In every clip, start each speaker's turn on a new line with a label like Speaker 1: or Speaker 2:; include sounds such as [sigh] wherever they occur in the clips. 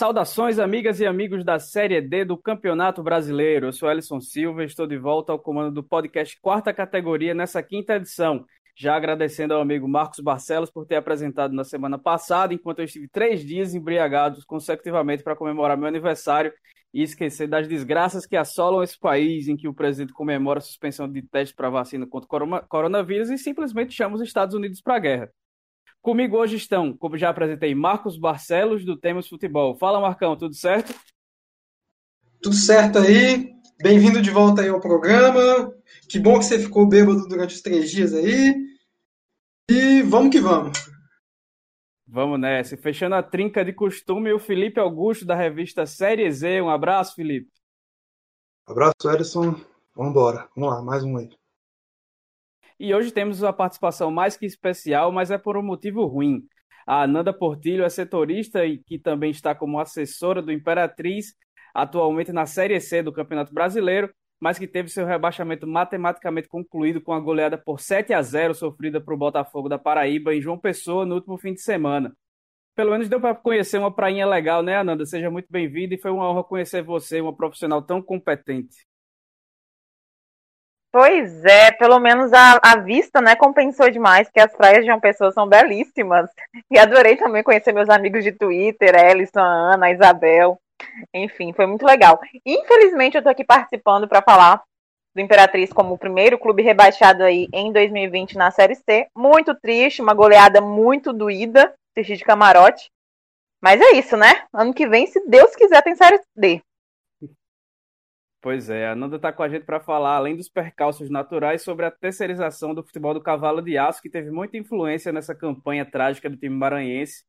Speaker 1: Saudações, amigas e amigos da Série D do Campeonato Brasileiro. Eu sou Ellison Silva e estou de volta ao comando do podcast Quarta Categoria nessa quinta edição. Já agradecendo ao amigo Marcos Barcelos por ter apresentado na semana passada, enquanto eu estive três dias embriagados consecutivamente para comemorar meu aniversário e esquecer das desgraças que assolam esse país, em que o presidente comemora a suspensão de testes para vacina contra o coronavírus e simplesmente chama os Estados Unidos para a guerra. Comigo hoje estão, como já apresentei, Marcos Barcelos, do Temos Futebol. Fala, Marcão, tudo certo?
Speaker 2: Tudo certo aí. Bem-vindo de volta aí ao programa. Que bom que você ficou bêbado durante os três dias aí. E vamos que vamos.
Speaker 1: Vamos nessa. Fechando a trinca de costume, o Felipe Augusto, da revista Série Z. Um abraço, Felipe.
Speaker 3: Abraço, Edson. Vamos embora. Vamos lá, mais um aí.
Speaker 1: E hoje temos uma participação mais que especial, mas é por um motivo ruim. A Ananda Portilho é setorista e que também está como assessora do Imperatriz, atualmente na Série C do Campeonato Brasileiro, mas que teve seu rebaixamento matematicamente concluído com a goleada por 7 a 0 sofrida para o Botafogo da Paraíba em João Pessoa no último fim de semana. Pelo menos deu para conhecer uma prainha legal, né, Ananda? Seja muito bem-vinda e foi uma honra conhecer você, uma profissional tão competente.
Speaker 4: Pois é, pelo menos a, a vista, né, compensou demais, que as praias de uma pessoa são belíssimas. E adorei também conhecer meus amigos de Twitter, Ellison, a Ana, a Isabel. Enfim, foi muito legal. Infelizmente, eu tô aqui participando para falar do Imperatriz como o primeiro clube rebaixado aí em 2020 na Série C. Muito triste, uma goleada muito doída, assistir de camarote. Mas é isso, né? Ano que vem, se Deus quiser, tem Série D.
Speaker 1: Pois é, a Nanda está com a gente para falar, além dos percalços naturais, sobre a terceirização do futebol do cavalo de aço, que teve muita influência nessa campanha trágica do time maranhense,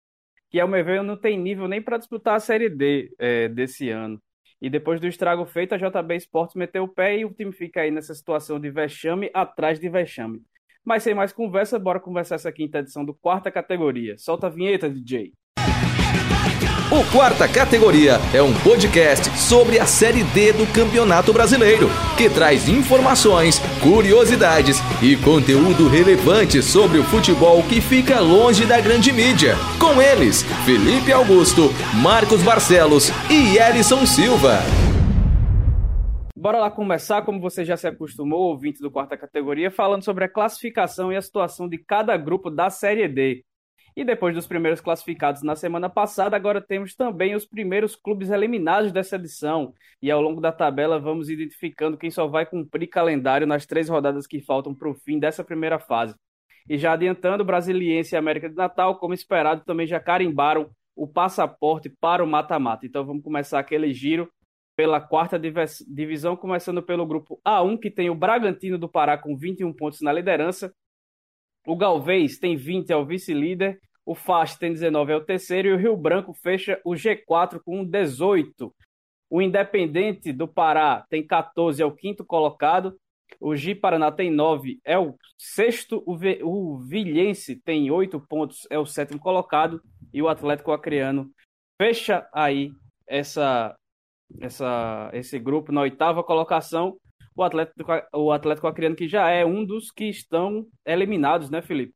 Speaker 1: que, ao meu ver, não tem nível nem para disputar a Série D é, desse ano. E depois do estrago feito, a JB Esportes meteu o pé e o time fica aí nessa situação de vexame atrás de vexame. Mas sem mais conversa, bora conversar essa quinta edição do quarta categoria. Solta a vinheta, DJ.
Speaker 5: O Quarta Categoria é um podcast sobre a Série D do Campeonato Brasileiro, que traz informações, curiosidades e conteúdo relevante sobre o futebol que fica longe da grande mídia. Com eles, Felipe Augusto, Marcos Barcelos e Elison Silva.
Speaker 1: Bora lá começar, como você já se acostumou, ouvinte do Quarta Categoria, falando sobre a classificação e a situação de cada grupo da Série D. E depois dos primeiros classificados na semana passada, agora temos também os primeiros clubes eliminados dessa edição. E ao longo da tabela vamos identificando quem só vai cumprir calendário nas três rodadas que faltam para o fim dessa primeira fase. E já adiantando, Brasiliense e América de Natal, como esperado, também já carimbaram o passaporte para o mata-mata. Então vamos começar aquele giro pela quarta divisão, começando pelo grupo A1, que tem o Bragantino do Pará com 21 pontos na liderança, o Galvez tem 20, é o vice-líder. O Fast tem 19, é o terceiro. E o Rio Branco fecha o G4 com 18. O Independente do Pará tem 14, é o quinto colocado. O Gi Paraná tem 9, é o sexto. O, v... o Vilhense tem 8 pontos, é o sétimo colocado. E o Atlético Acreano fecha aí essa, essa, esse grupo na oitava colocação o Atlético, o Atlético Acreano, que já é um dos que estão eliminados, né, Felipe?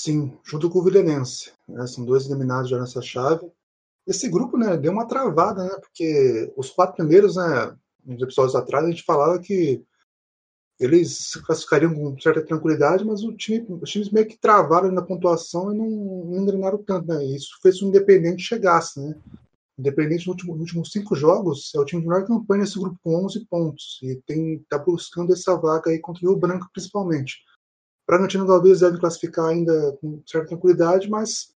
Speaker 3: Sim, junto com o Vilhenense. Né, são dois eliminados já nessa chave. Esse grupo, né, deu uma travada, né, porque os quatro primeiros, né, uns episódios atrás, a gente falava que eles classificariam com certa tranquilidade, mas time, os times meio que travaram na pontuação e não, não engrenaram tanto, né? Isso fez o Independente chegasse, né? Independente, nos últimos, últimos cinco jogos, é o time de melhor campanha nesse grupo com 11 pontos. E está buscando essa vaga aí contra o Rio Branco, principalmente. Bragantino talvez deve classificar ainda com certa tranquilidade, mas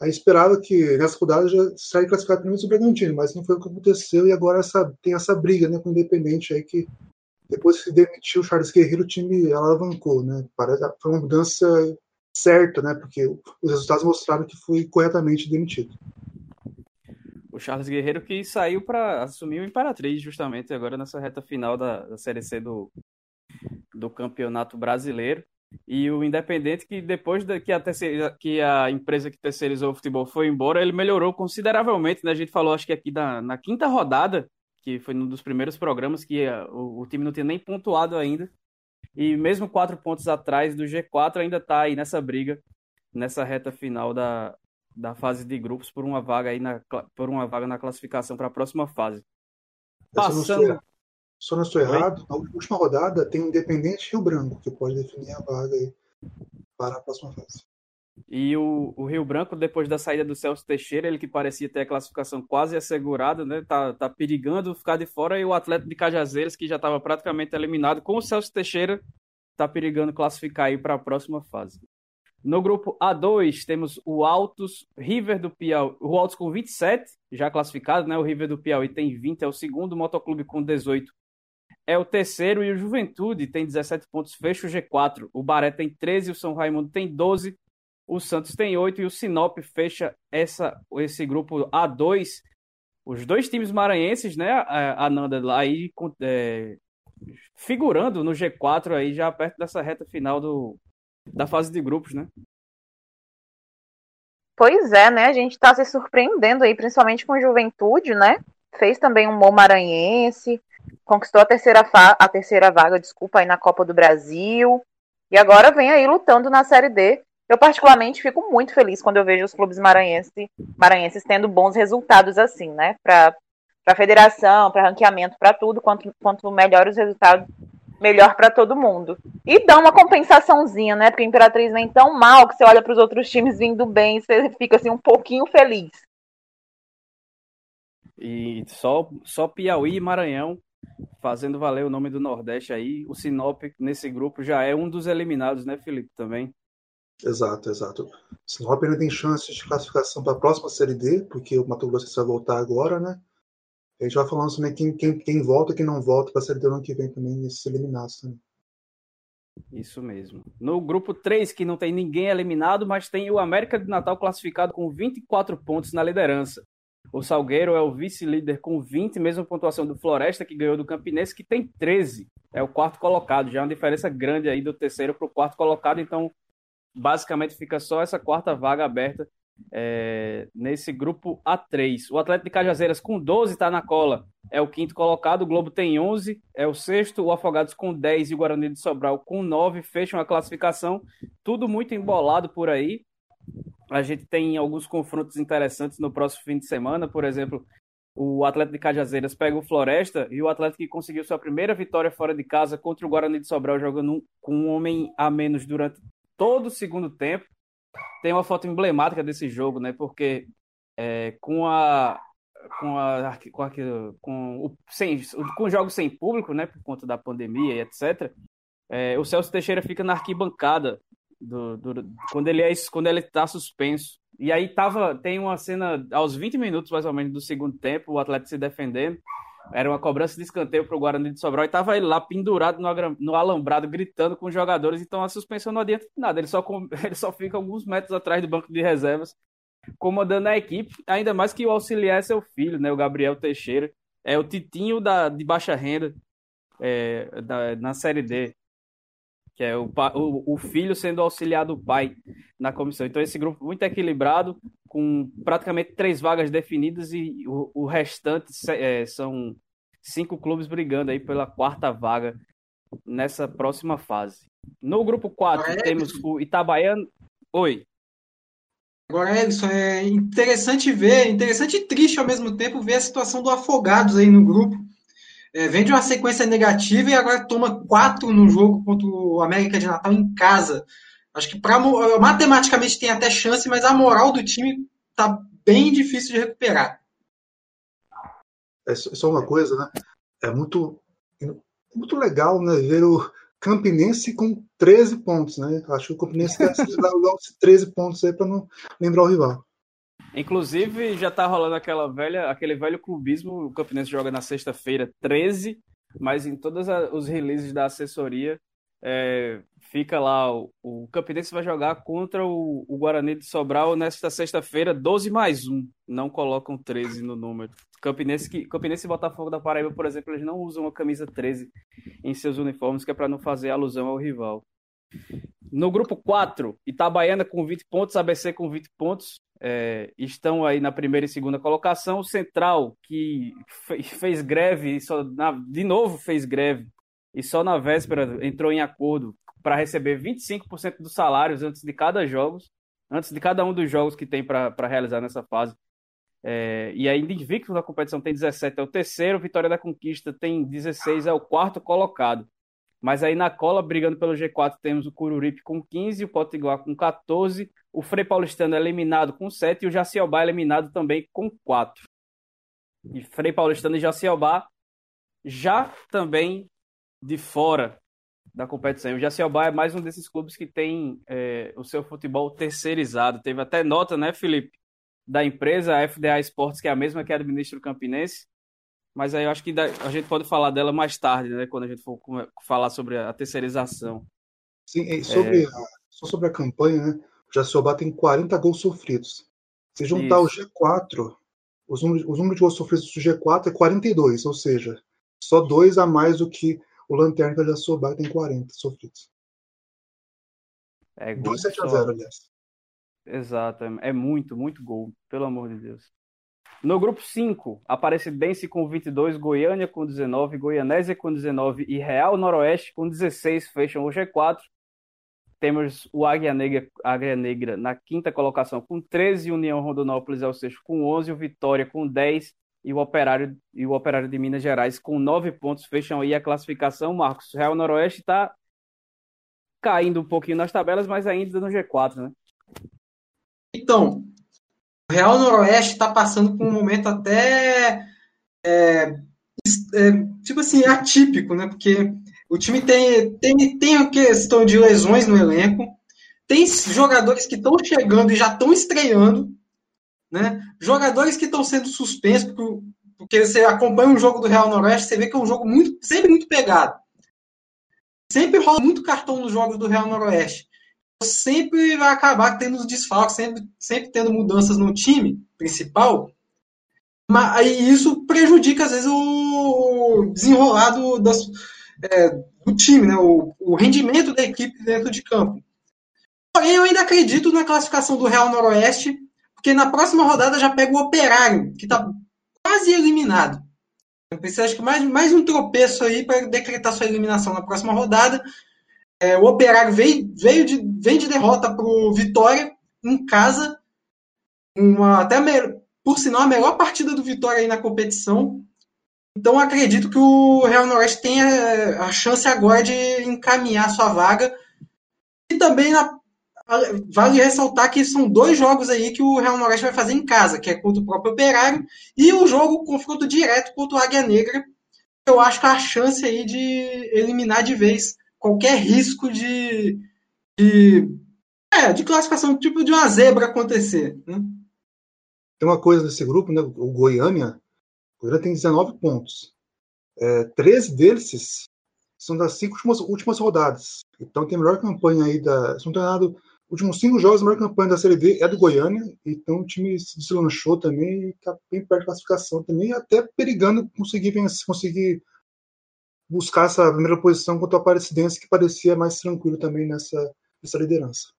Speaker 3: a esperava que nessa rodada já saia classificado menos o Bragantino, mas não foi o que aconteceu e agora essa, tem essa briga né, com o Independente aí que depois que demitiu o Charles Guerreiro, o time alavancou, né? Foi uma mudança certa, né? Porque os resultados mostraram que foi corretamente demitido
Speaker 1: o Charles Guerreiro que saiu para assumir o Imperatriz justamente agora nessa reta final da, da Série C do, do Campeonato Brasileiro. E o Independente, que depois da, que, a terceira, que a empresa que terceirizou o futebol foi embora, ele melhorou consideravelmente. Né? A gente falou, acho que aqui na, na quinta rodada, que foi um dos primeiros programas, que a, o, o, time não tinha nem pontuado ainda. E mesmo quatro pontos atrás do G4, ainda está aí nessa briga, nessa reta final da, da fase de grupos por uma vaga aí na, por uma vaga na classificação para a próxima fase.
Speaker 3: Passando. Só não estou errado, na última rodada tem o Independente Rio Branco, que pode definir a vaga aí para a próxima fase.
Speaker 1: E o, o, Rio Branco, depois da saída do Celso Teixeira, ele que parecia ter a classificação quase assegurada, né? Tá, tá perigando ficar de fora, e o atleta de Cajazeiras, que já estava praticamente eliminado, com o Celso Teixeira, tá perigando classificar aí para a próxima fase. No grupo A2, temos o Altos, River do Piauí, o Altos com 27, já classificado, né? O River do Piauí tem 20, é o segundo, o Motoclube com 18 é o terceiro e o Juventude tem 17 pontos, fecha o G4. O Baré tem 13, o São Raimundo tem 12, o Santos tem 8 e o Sinop fecha essa, esse grupo A2. Os dois times maranhenses, né, a Nanda, aí é, figurando no G4 aí já perto dessa reta final do, da fase de grupos, né?
Speaker 4: Pois é, né? A gente está se surpreendendo aí, principalmente com Juventude, né? Fez também um bom maranhense, conquistou a terceira, a terceira vaga, desculpa, aí na Copa do Brasil. E agora vem aí lutando na Série D. Eu, particularmente, fico muito feliz quando eu vejo os clubes maranhenses, maranhenses tendo bons resultados assim, né? Para a federação, para ranqueamento, para tudo. Quanto, quanto melhor os resultados, melhor para todo mundo. E dá uma compensaçãozinha, né? Porque a Imperatriz vem tão mal que você olha para os outros times vindo bem e você fica assim um pouquinho feliz.
Speaker 1: E só, só Piauí e Maranhão fazendo valer o nome do Nordeste aí. O Sinop nesse grupo já é um dos eliminados, né, Felipe? Também.
Speaker 3: Exato, exato. O Sinop ainda tem chances de classificação para a próxima Série D, porque o Mato Grosso vai voltar agora, né? A gente vai falando também quem, quem, quem volta e quem não volta para a Série D no ano que vem também, nesses eliminados também.
Speaker 1: Isso mesmo. No grupo 3, que não tem ninguém eliminado, mas tem o América de Natal classificado com 24 pontos na liderança. O Salgueiro é o vice-líder com 20, mesma pontuação do Floresta, que ganhou do Campinense, que tem 13. É o quarto colocado. Já é uma diferença grande aí do terceiro para o quarto colocado. Então, basicamente, fica só essa quarta vaga aberta é, nesse grupo A3. O Atlético de Cajazeiras com 12 está na cola. É o quinto colocado. O Globo tem 11. É o sexto. O Afogados com 10 e o Guarani de Sobral com 9. Fecham a classificação. Tudo muito embolado por aí a gente tem alguns confrontos interessantes no próximo fim de semana. Por exemplo, o Atlético de Cajazeiras pega o Floresta e o Atlético que conseguiu sua primeira vitória fora de casa contra o Guarani de Sobral, jogando com um homem a menos durante todo o segundo tempo. Tem uma foto emblemática desse jogo, né? Porque é, com a com a com, a, com o sem com jogos sem público, né, por conta da pandemia e etc. É, o Celso Teixeira fica na arquibancada do, do, quando ele é quando ele está suspenso. E aí tava tem uma cena aos 20 minutos mais ou menos do segundo tempo, o Atlético se defendendo. Era uma cobrança de escanteio para o Guarani de Sobral e tava ele lá pendurado no, no, alambrado gritando com os jogadores, então a suspensão não adianta nada, ele só [laughs] ele só fica alguns metros atrás do banco de reservas comandando a equipe, ainda mais que o auxiliar é seu filho, né, o Gabriel Teixeira, é o titinho da de baixa renda é, da, na série D que é o, o, o filho sendo auxiliar do pai na comissão. Então, esse grupo muito equilibrado, com praticamente três vagas definidas e o, o restante é, são cinco clubes brigando aí pela quarta vaga nessa próxima fase. No grupo 4 temos o Itabaiano. Oi.
Speaker 2: Agora, Edson, é interessante ver, interessante e triste ao mesmo tempo ver a situação do Afogados aí no grupo é, vem de uma sequência negativa e agora toma quatro no jogo contra o América de Natal em casa. Acho que pra, matematicamente tem até chance, mas a moral do time tá bem difícil de recuperar.
Speaker 3: É só uma coisa, né? É muito, muito legal né, ver o Campinense com 13 pontos, né? Acho que o Campinense [laughs] dar os 13 pontos aí para não lembrar o rival.
Speaker 1: Inclusive, já tá rolando aquela velha, aquele velho clubismo. O Campinense joga na sexta-feira 13, mas em todos os releases da assessoria é, fica lá. O, o Campinense vai jogar contra o, o Guarani de Sobral nesta sexta-feira, 12 mais 1. Não colocam 13 no número. Campinense, que, Campinense e Botafogo da Paraíba, por exemplo, eles não usam a camisa 13 em seus uniformes, que é para não fazer alusão ao rival. No grupo 4, Itabaiana com 20 pontos, ABC com 20 pontos, é, estão aí na primeira e segunda colocação. O Central, que fez greve, só na, de novo fez greve, e só na véspera entrou em acordo para receber 25% dos salários antes de cada jogo. antes de cada um dos jogos que tem para realizar nessa fase. É, e ainda invicto na competição tem 17, é o terceiro, Vitória da Conquista tem 16, é o quarto colocado. Mas aí na cola, brigando pelo G4, temos o Cururipe com 15, o Potiguar com 14, o Frei Paulistano é eliminado com 7 e o Jaciobá é eliminado também com 4. E Frei Paulistano e Jaciobá já também de fora da competição. O Jaciobá é mais um desses clubes que tem é, o seu futebol terceirizado. Teve até nota, né, Felipe, da empresa a FDA Esportes, que é a mesma que administra o Campinense, mas aí eu acho que a gente pode falar dela mais tarde, né? Quando a gente for falar sobre a terceirização.
Speaker 3: Sim, sobre, é... só sobre a campanha, né? O Jaciobá tem 40 gols sofridos. Se juntar Isso. o G4, os números, os números de gols sofridos do G4 é 42, ou seja, só dois a mais do que o Lanterna que Jaciobá tem 40 sofridos.
Speaker 1: É, 2 7 a 0, aliás. Exato, é, é muito, muito gol, pelo amor de Deus. No grupo 5, Aparecidense com 22, Goiânia com 19, Goianésia com 19 e Real Noroeste com 16 fecham o G4. Temos o Águia Negra, Águia Negra na quinta colocação com 13, União Rondonópolis é o sexto com 11, o Vitória com 10 e o Operário, e o Operário de Minas Gerais com 9 pontos fecham aí a classificação. Marcos, Real Noroeste está caindo um pouquinho nas tabelas, mas ainda no G4, né?
Speaker 2: Então, o Real Noroeste está passando por um momento até é, é, tipo assim atípico, né? Porque o time tem tem tem a questão de lesões no elenco, tem jogadores que estão chegando e já estão estreando, né? Jogadores que estão sendo suspensos porque, você acompanha um jogo do Real Noroeste, você vê que é um jogo muito sempre muito pegado. Sempre rola muito cartão nos jogos do Real Noroeste sempre vai acabar tendo os desfalques, sempre, sempre tendo mudanças no time principal. Mas aí isso prejudica, às vezes, o desenrolar do, das, é, do time, né? o, o rendimento da equipe dentro de campo. Porém, eu ainda acredito na classificação do Real Noroeste, porque na próxima rodada já pega o Operário, que está quase eliminado. Eu pensei, acho que mais, mais um tropeço aí para decretar sua eliminação na próxima rodada. É, o Operário veio, veio de, vem de derrota para o Vitória em casa. Uma, até por sinal, a melhor partida do Vitória aí na competição. Então acredito que o Real Noroeste tenha a chance agora de encaminhar sua vaga. E também na, vale ressaltar que são dois jogos aí que o Real Noroeste vai fazer em casa, que é contra o próprio Operário e o jogo confronto direto contra o Águia Negra. Eu acho que a chance aí de eliminar de vez qualquer risco de, de, é, de classificação, tipo de uma zebra acontecer. Né?
Speaker 3: Tem uma coisa desse grupo, né? o Goiânia, o Goiânia tem 19 pontos. É, 13 deles são das cinco últimas, últimas rodadas. Então tem a melhor campanha aí da. Se não tem nada, últimos cinco jogos, a melhor campanha da Série D é do Goiânia. Então o time se deslanchou também e está bem perto da classificação também, até perigando conseguir vencer, conseguir buscar essa primeira posição contra o Aparecidense, que parecia mais tranquilo também nessa, nessa liderança.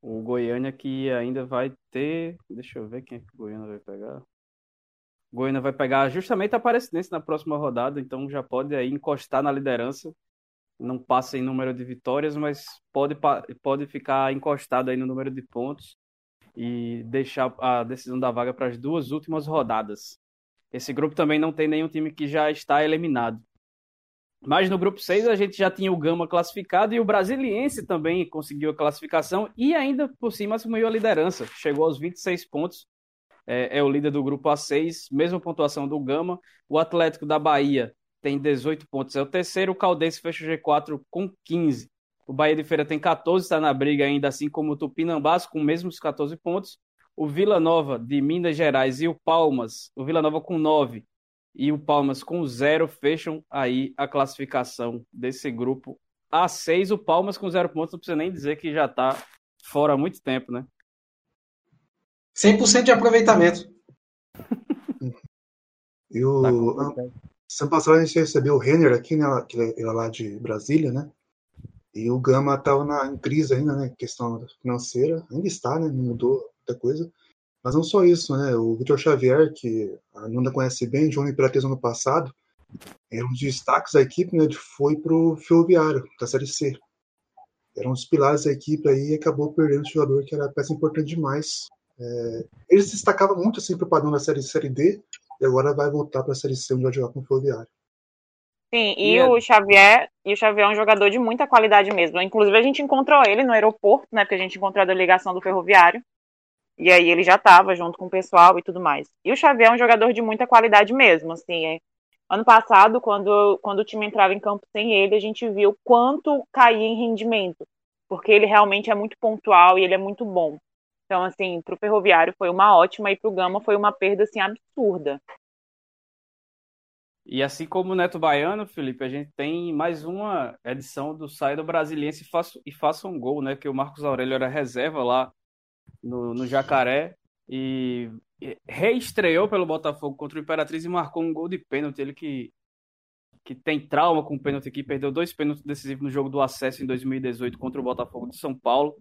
Speaker 1: O Goiânia que ainda vai ter. Deixa eu ver quem é que o Goiânia vai pegar. Goiânia vai pegar justamente a Aparecidense na próxima rodada, então já pode aí encostar na liderança. Não passa em número de vitórias, mas pode, pode ficar encostado aí no número de pontos e deixar a decisão da vaga para as duas últimas rodadas. Esse grupo também não tem nenhum time que já está eliminado. Mas no grupo 6 a gente já tinha o Gama classificado e o Brasiliense também conseguiu a classificação e ainda por cima assumiu a liderança. Chegou aos 26 pontos. É, é o líder do grupo A6, mesma pontuação do Gama. O Atlético da Bahia tem 18 pontos, é o terceiro. O Caldense fecha o G4 com 15. O Bahia de Feira tem 14, está na briga ainda, assim como o Tupinambás, com mesmos 14 pontos o Vila Nova de Minas Gerais e o Palmas, o Vila Nova com 9 e o Palmas com 0 fecham aí a classificação desse grupo A6. O Palmas com 0 pontos, não precisa nem dizer que já está fora há muito tempo, né?
Speaker 2: 100% de aproveitamento.
Speaker 3: e o tá semana passada a gente recebeu o Renner aqui, né, que é lá de Brasília, né? E o Gama estava na, em crise ainda, né? Questão financeira. Ainda está, né? Não mudou muita coisa. Mas não só isso, né? O Vitor Xavier, que a Nanda conhece bem, de uma Imperatriz ano passado, era um dos destaques da equipe, né? Foi pro Ferroviário, da Série C. era um dos pilares da equipe aí e acabou perdendo o jogador que era peça importante demais. É, ele se destacava muito assim para o padrão da série, série D e agora vai voltar para a série C onde vai jogar com o Ferroviário.
Speaker 4: Sim, e, e o Xavier, e o Xavier é um jogador de muita qualidade mesmo. Inclusive a gente encontrou ele no aeroporto, né, porque a gente encontrou a delegação do Ferroviário. E aí ele já estava junto com o pessoal e tudo mais. E o Xavier é um jogador de muita qualidade mesmo, assim. É. Ano passado, quando, quando o time entrava em campo sem ele, a gente viu quanto caía em rendimento. Porque ele realmente é muito pontual e ele é muito bom. Então, assim, para o Ferroviário foi uma ótima e para o Gama foi uma perda, assim, absurda.
Speaker 1: E assim como o Neto Baiano, Felipe, a gente tem mais uma edição do Sai do Brasiliense e faça, e faça um gol, né? Que o Marcos Aurélio era reserva lá no, no Jacaré e reestreou pelo Botafogo contra o Imperatriz e marcou um gol de pênalti. Ele que, que tem trauma com o pênalti aqui, perdeu dois pênaltis decisivos no jogo do acesso em 2018 contra o Botafogo de São Paulo.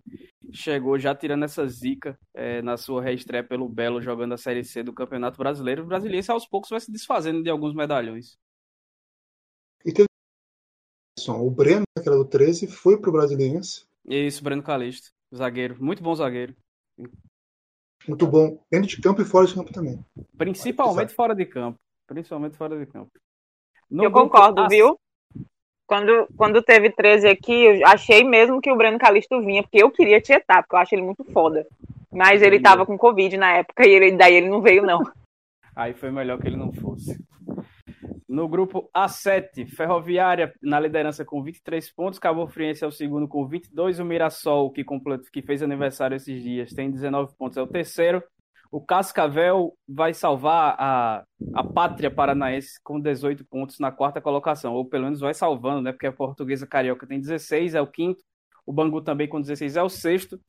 Speaker 1: Chegou já tirando essa zica é, na sua reestreia pelo Belo, jogando a Série C do Campeonato Brasileiro. O brasileiro aos poucos vai se desfazendo de alguns medalhões.
Speaker 3: E teve o Breno, que era do 13, foi pro Brasiliense.
Speaker 1: Isso, Breno Calixto, zagueiro, muito bom zagueiro.
Speaker 3: Muito bom, dentro de campo e fora de campo também.
Speaker 1: Principalmente fora de campo. Principalmente fora de campo.
Speaker 4: No eu concordo, viu? Quando, quando teve 13 aqui, eu achei mesmo que o Breno Calixto vinha, porque eu queria tietar, porque eu acho ele muito foda. Mas ele tava com Covid na época e ele, daí ele não veio, não. [laughs] [laughs]
Speaker 1: Aí foi melhor que ele não fosse. No grupo A7, Ferroviária na liderança com 23 pontos, Cabo Friense é o segundo com 22, o Mirassol, que, completo, que fez aniversário esses dias, tem 19 pontos, é o terceiro. O Cascavel vai salvar a, a pátria paranaense com 18 pontos na quarta colocação, ou pelo menos vai salvando, né? Porque a portuguesa carioca tem 16, é o quinto, o Bangu também com 16 é o sexto,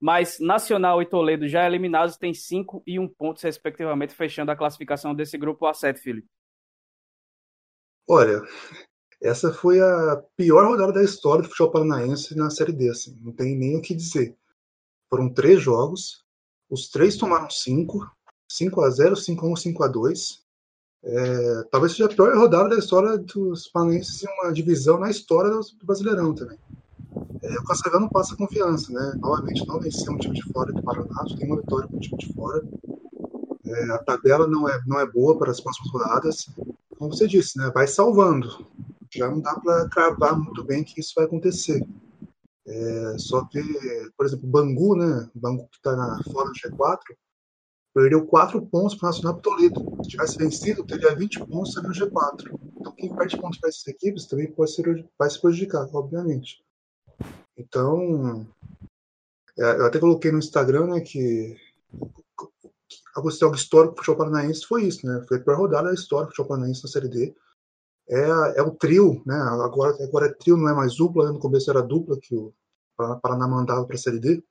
Speaker 1: mas Nacional e Toledo já eliminados têm 5 e 1 pontos, respectivamente, fechando a classificação desse grupo A7, Felipe.
Speaker 3: Olha, essa foi a pior rodada da história do futebol paranaense na Série D, assim, não tem nem o que dizer. Foram três jogos, os três tomaram cinco, 5 a 0 5 a 1 5 a 2 é, talvez seja a pior rodada da história dos paranaenses em uma divisão na história do Brasileirão também. É, o Cascavel não passa confiança, né? Novamente, não venceu um time de fora do Paraná, tem uma vitória com o time de fora. É, a tabela não é, não é boa para as próximas rodadas como você disse, né, vai salvando. Já não dá para cravar muito bem que isso vai acontecer. É, só que, por exemplo, Bangu, né, Bangu que está fora do G4, perdeu 4 pontos para o Nacional Toledo. Se tivesse vencido, teria 20 pontos no G4. Então, quem perde pontos para essas equipes também pode ser, vai se prejudicar, obviamente. Então, é, eu até coloquei no Instagram né, que a algo histórico do futebol paranaense foi isso, né? Foi a pior rodada da história do futebol paranaense na Série D. É, é o trio, né? Agora, agora é trio, não é mais dupla, né? no começo era dupla que o Paraná mandava para a Série D.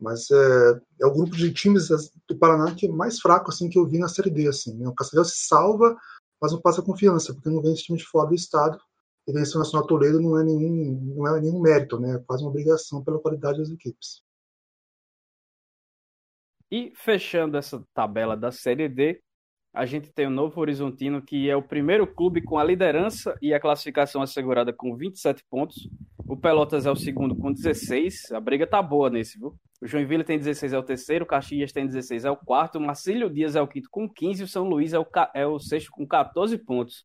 Speaker 3: Mas é, é o grupo de times do Paraná que é mais fraco assim que eu vi na Série D. Assim, né? O Cascavel se salva, mas não passa confiança, porque não vem esse time de fora do estado. E vencer o Nacional Toledo não é nenhum, não é nenhum mérito, né? É quase uma obrigação pela qualidade das equipes.
Speaker 1: E fechando essa tabela da Série D, a gente tem o Novo Horizontino, que é o primeiro clube com a liderança e a classificação assegurada com 27 pontos. O Pelotas é o segundo com 16. A briga tá boa nesse, viu? O Joinville tem 16, é o terceiro. O Caxias tem 16, é o quarto. O Marcílio Dias é o quinto com 15. O São Luís é o, é o sexto com 14 pontos.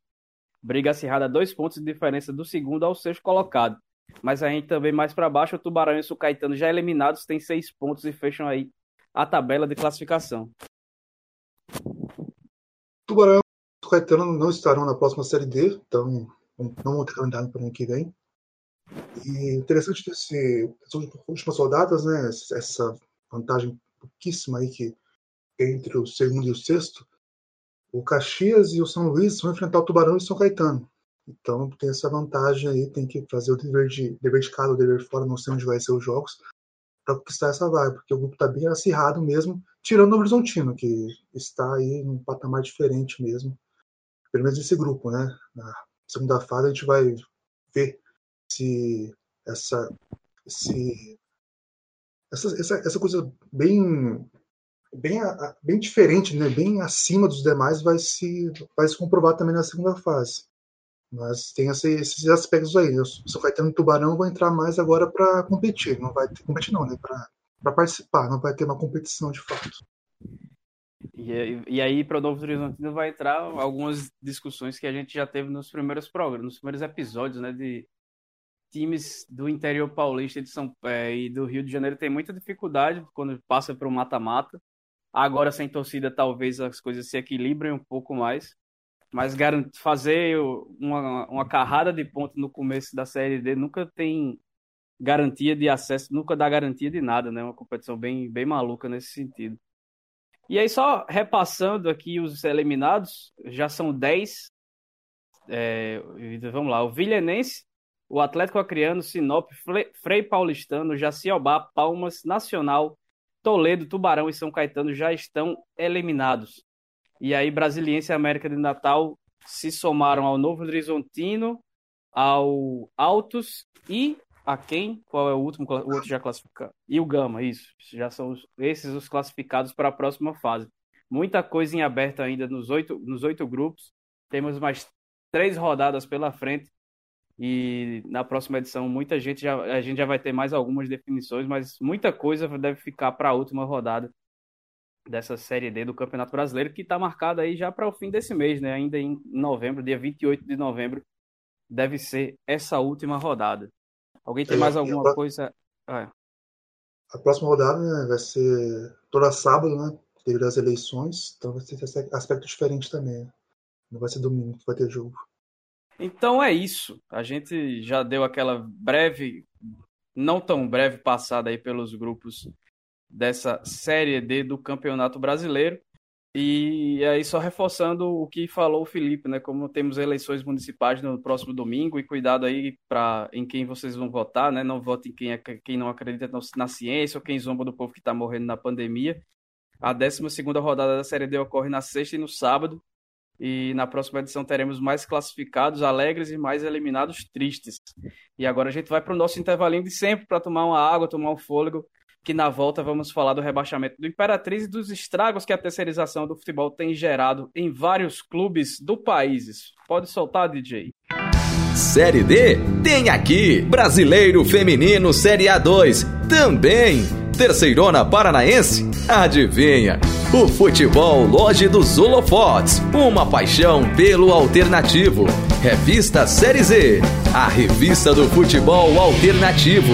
Speaker 1: Briga acirrada, dois pontos de diferença do segundo ao sexto colocado. Mas a gente também mais para baixo, o Tubarão e o Caetano já eliminados têm seis pontos e fecham aí a tabela de classificação.
Speaker 3: Tubarão e Caetano não estarão na próxima Série D, então não vão ter calendário para o ano que vem. E interessante desse, essas últimas rodadas, né, essa vantagem pouquíssima aí que entre o segundo e o sexto, o Caxias e o São Luís vão enfrentar o Tubarão e o São Caetano. Então tem essa vantagem aí, tem que fazer o dever de, dever de casa, o dever de fora, não sei onde vai ser os jogos, para conquistar essa vaga, porque o grupo está bem acirrado mesmo, tirando o Horizontino, que está aí num patamar diferente mesmo, pelo menos esse grupo, né? Na segunda fase a gente vai ver se essa, se, essa, essa, essa coisa bem bem, bem diferente, né? bem acima dos demais, vai se, vai se comprovar também na segunda fase. Mas tem esses aspectos aí. O São Caetano e Tubarão vão entrar mais agora para competir. Não vai ter, competir não, né? Para participar, não vai ter uma competição de fato.
Speaker 1: E, e aí, para o Novo Horizontino vai entrar algumas discussões que a gente já teve nos primeiros programas, nos primeiros episódios, né? De times do interior paulista de São é, e do Rio de Janeiro tem muita dificuldade quando passa para o mata-mata. Agora, sem torcida, talvez as coisas se equilibrem um pouco mais. Mas fazer uma, uma carrada de pontos no começo da Série D nunca tem garantia de acesso, nunca dá garantia de nada, né? Uma competição bem, bem maluca nesse sentido. E aí, só repassando aqui os eliminados, já são 10. É, vamos lá, o Vilhenense, o Atlético Acreano, Sinop, Frei Paulistano, Jaciobá, Palmas, Nacional, Toledo, Tubarão e São Caetano já estão eliminados. E aí, Brasiliense e América de Natal se somaram ao Novo Horizontino, ao Altos e a quem? Qual é o último? O outro já classificado. E o Gama, isso. Já são os, esses os classificados para a próxima fase. Muita coisa em aberto ainda nos oito, nos oito grupos. Temos mais três rodadas pela frente. E na próxima edição, muita gente já, a gente já vai ter mais algumas definições, mas muita coisa deve ficar para a última rodada dessa Série D do Campeonato Brasileiro, que está marcada aí já para o fim desse mês, né? Ainda em novembro, dia 28 de novembro, deve ser essa última rodada. Alguém tem é, mais alguma a coisa? Ah,
Speaker 3: A próxima rodada né, vai ser toda sábado, né? Devido às eleições, então vai ter esse aspecto diferente também. Né? Não vai ser domingo que vai ter jogo.
Speaker 1: Então é isso. A gente já deu aquela breve, não tão breve passada aí pelos grupos dessa Série D do Campeonato Brasileiro. E aí, só reforçando o que falou o Felipe, né? Como temos eleições municipais no próximo domingo, e cuidado aí para em quem vocês vão votar, né? Não vote em quem, é, quem não acredita na ciência ou quem zomba do povo que está morrendo na pandemia. A 12 rodada da Série D ocorre na sexta e no sábado. E na próxima edição teremos mais classificados alegres e mais eliminados tristes. E agora a gente vai para o nosso intervalinho de sempre para tomar uma água, tomar um fôlego que na volta vamos falar do rebaixamento do Imperatriz e dos estragos que a terceirização do futebol tem gerado em vários clubes do país. Pode soltar, DJ.
Speaker 5: Série D tem aqui Brasileiro Feminino Série A2 também. Terceirona Paranaense? Adivinha? O futebol Loja dos Holofotes, uma paixão pelo alternativo. Revista Série Z, a revista do futebol alternativo.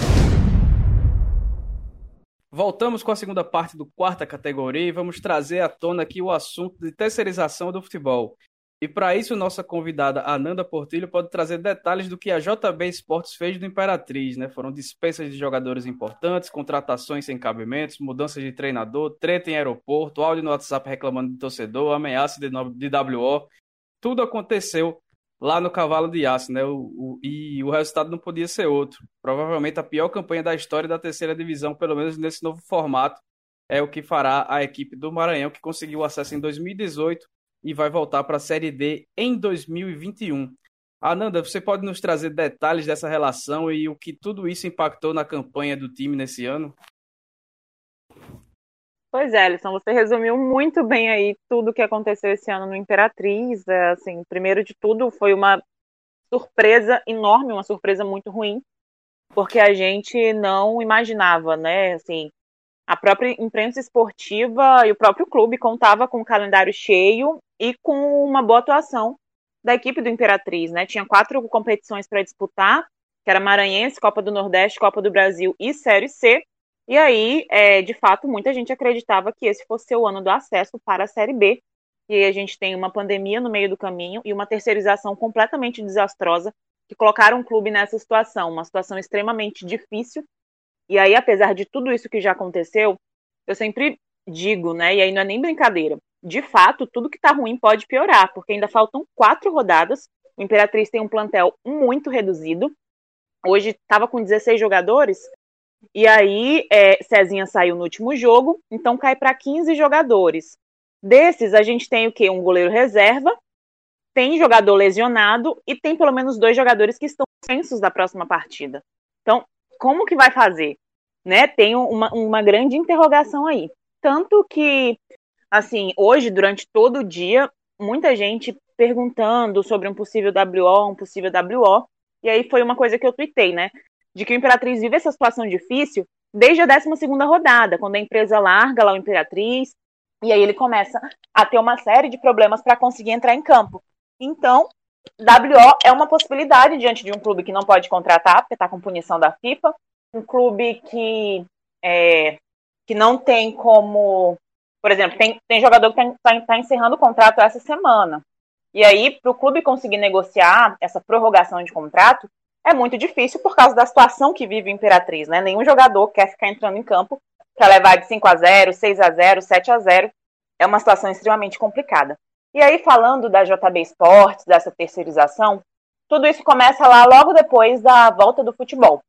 Speaker 1: Voltamos com a segunda parte do quarta categoria e vamos trazer à tona aqui o assunto de terceirização do futebol. E para isso, nossa convidada Ananda Portilho pode trazer detalhes do que a JB Esportes fez do Imperatriz, né? Foram dispensas de jogadores importantes, contratações sem cabimentos, mudanças de treinador, treta em aeroporto, áudio no WhatsApp reclamando de torcedor, ameaça de, de WO. Tudo aconteceu lá no Cavalo de Aço, né? O, o, e o resultado não podia ser outro. Provavelmente a pior campanha da história da terceira divisão, pelo menos nesse novo formato, é o que fará a equipe do Maranhão, que conseguiu acesso em 2018 e vai voltar para a Série D em 2021. Ananda, você pode nos trazer detalhes dessa relação e o que tudo isso impactou na campanha do time nesse ano?
Speaker 4: Pois é, Alisson, você resumiu muito bem aí tudo o que aconteceu esse ano no Imperatriz. É, assim, primeiro de tudo, foi uma surpresa enorme, uma surpresa muito ruim, porque a gente não imaginava, né? Assim, a própria imprensa esportiva e o próprio clube contava com um calendário cheio e com uma boa atuação da equipe do Imperatriz, né? Tinha quatro competições para disputar, que era Maranhense, Copa do Nordeste, Copa do Brasil e Série C. E aí, é, de fato, muita gente acreditava que esse fosse o ano do acesso para a Série B. E a gente tem uma pandemia no meio do caminho e uma terceirização completamente desastrosa que colocaram o clube nessa situação, uma situação extremamente difícil. E aí, apesar de tudo isso que já aconteceu, eu sempre digo, né? E aí não é nem brincadeira. De fato, tudo que tá ruim pode piorar, porque ainda faltam quatro rodadas. O Imperatriz tem um plantel muito reduzido. Hoje estava com 16 jogadores, e aí é, Cezinha saiu no último jogo, então cai para 15 jogadores. Desses, a gente tem o quê? Um goleiro reserva, tem jogador lesionado e tem pelo menos dois jogadores que estão suspensos da próxima partida. Então, como que vai fazer? Né? Tem uma, uma grande interrogação aí. Tanto que, assim, hoje, durante todo o dia, muita gente perguntando sobre um possível WO, um possível WO, e aí foi uma coisa que eu tuitei, né? De que o Imperatriz vive essa situação difícil desde a 12 rodada, quando a empresa larga lá o Imperatriz, e aí ele começa a ter uma série de problemas para conseguir entrar em campo. Então, WO é uma possibilidade diante de um clube que não pode contratar, porque está com punição da FIFA, um clube que, é, que não tem como. Por exemplo, tem, tem jogador que está tá encerrando o contrato essa semana. E aí, para o clube conseguir negociar essa prorrogação de contrato, é muito difícil por causa da situação que vive o Imperatriz, né? Nenhum jogador quer ficar entrando em campo para levar de 5 a 0, 6 a 0, 7 a 0. É uma situação extremamente complicada. E aí, falando da JB Esportes, dessa terceirização, tudo isso começa lá logo depois da volta do futebol.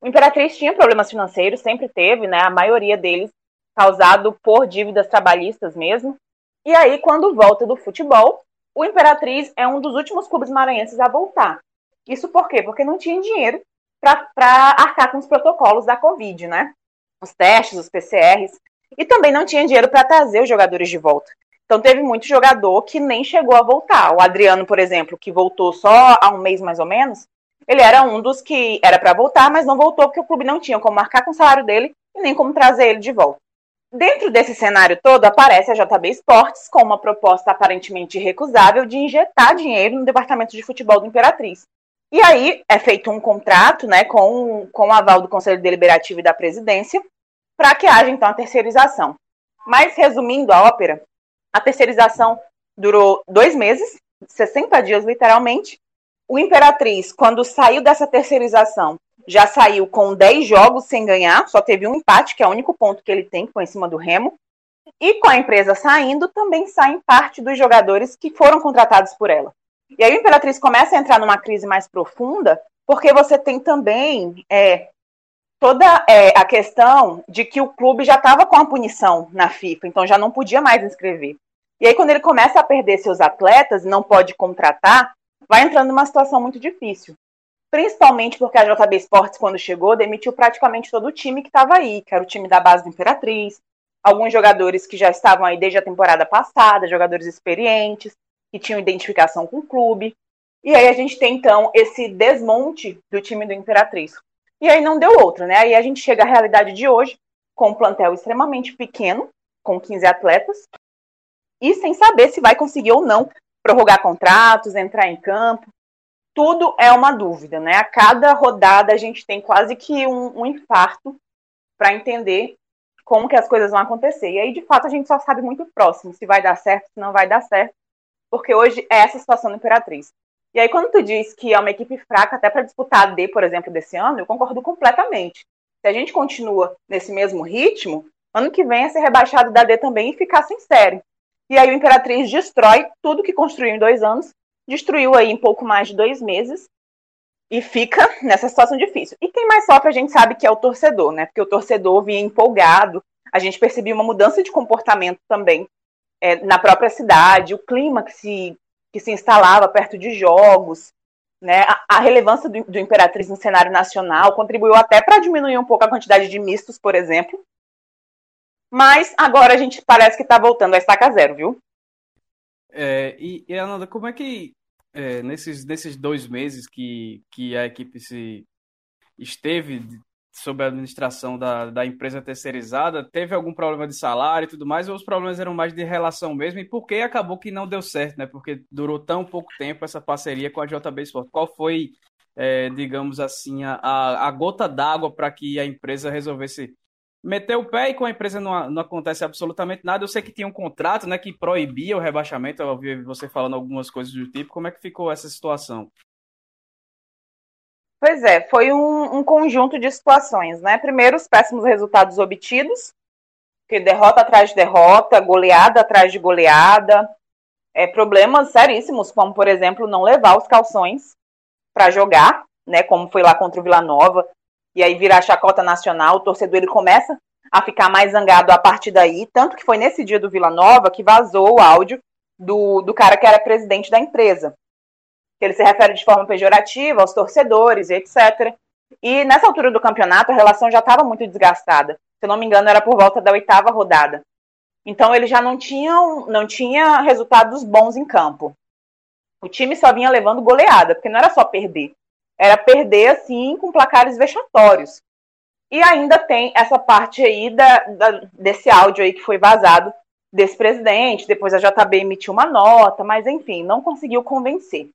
Speaker 4: O Imperatriz tinha problemas financeiros, sempre teve, né? A maioria deles causado por dívidas trabalhistas mesmo. E aí, quando volta do futebol, o Imperatriz é um dos últimos clubes maranhenses a voltar. Isso por quê? Porque não tinha dinheiro para arcar com os protocolos da Covid, né? Os testes, os PCRs. E também não tinha dinheiro para trazer os jogadores de volta. Então teve muito jogador que nem chegou a voltar. O Adriano, por exemplo, que voltou só há um mês mais ou menos, ele era um dos que era para voltar, mas não voltou porque o clube não tinha como marcar com o salário dele e nem como trazer ele de volta. Dentro desse cenário todo, aparece a JB Esportes com uma proposta aparentemente recusável de injetar dinheiro no departamento de futebol do Imperatriz. E aí é feito um contrato né, com, com o aval do Conselho Deliberativo e da Presidência para que haja então a terceirização. Mas, resumindo a ópera, a terceirização durou dois meses, 60 dias literalmente. O Imperatriz, quando saiu dessa terceirização, já saiu com 10 jogos sem ganhar, só teve um empate, que é o único ponto que ele tem, que foi em cima do Remo. E com a empresa saindo, também saem parte dos jogadores que foram contratados por ela. E aí o Imperatriz começa a entrar numa crise mais profunda, porque você tem também é, toda é, a questão de que o clube já estava com a punição na FIFA, então já não podia mais inscrever. E aí, quando ele começa a perder seus atletas e não pode contratar, vai entrando numa situação muito difícil principalmente porque a JB Esportes, quando chegou, demitiu praticamente todo o time que estava aí, que era o time da base do Imperatriz, alguns jogadores que já estavam aí desde a temporada passada, jogadores experientes, que tinham identificação com o clube. E aí a gente tem, então, esse desmonte do time do Imperatriz. E aí não deu outra, né? Aí a gente chega à realidade de hoje, com um plantel extremamente pequeno, com 15 atletas, e sem saber se vai conseguir ou não prorrogar contratos, entrar em campo, tudo é uma dúvida, né? A cada rodada a gente tem quase que um, um infarto para entender como que as coisas vão acontecer. E aí, de fato, a gente só sabe muito próximo se vai dar certo, se não vai dar certo, porque hoje é essa situação do Imperatriz. E aí, quando tu diz que é uma equipe fraca até para disputar a D, por exemplo, desse ano, eu concordo completamente. Se a gente continua nesse mesmo ritmo, ano que vem é ser rebaixado da D também e ficar sem série. E aí o Imperatriz destrói tudo que construiu em dois anos destruiu aí em pouco mais de dois meses e fica nessa situação difícil. E quem mais sofre a gente sabe que é o torcedor, né? Porque o torcedor vinha empolgado, a gente percebia uma mudança de comportamento também é, na própria cidade, o clima que se, que se instalava perto de jogos, né? A, a relevância do, do Imperatriz no cenário nacional contribuiu até para diminuir um pouco a quantidade de mistos, por exemplo. Mas agora a gente parece que está voltando a estaca zero, viu?
Speaker 1: É, e, e Ananda, como é que é, nesses, nesses dois meses que, que a equipe se esteve sob a administração da, da empresa terceirizada, teve algum problema de salário e tudo mais, ou os problemas eram mais de relação mesmo, e por que acabou que não deu certo, né? Porque durou tão pouco tempo essa parceria com a JB Sport. Qual foi, é, digamos assim, a, a gota d'água para que a empresa resolvesse meteu o pé e com a empresa não, não acontece absolutamente nada. Eu sei que tinha um contrato né, que proibia o rebaixamento, eu ouvi você falando algumas coisas do tipo. Como é que ficou essa situação?
Speaker 4: Pois é, foi um, um conjunto de situações, né? Primeiro, os péssimos resultados obtidos, que derrota atrás de derrota, goleada atrás de goleada, é, problemas seríssimos, como, por exemplo, não levar os calções para jogar, né, como foi lá contra o Vila Nova, e aí virar chacota nacional, o torcedor ele começa a ficar mais zangado a partir daí, tanto que foi nesse dia do Vila Nova que vazou o áudio do, do cara que era presidente da empresa. Ele se refere de forma pejorativa aos torcedores, etc. E nessa altura do campeonato, a relação já estava muito desgastada. Se eu não me engano, era por volta da oitava rodada. Então, ele já não tinha, não tinha resultados bons em campo. O time só vinha levando goleada, porque não era só perder. Era perder, assim, com placares vexatórios. E ainda tem essa parte aí da, da, desse áudio aí que foi vazado desse presidente. Depois a JB emitiu uma nota, mas enfim, não conseguiu convencer.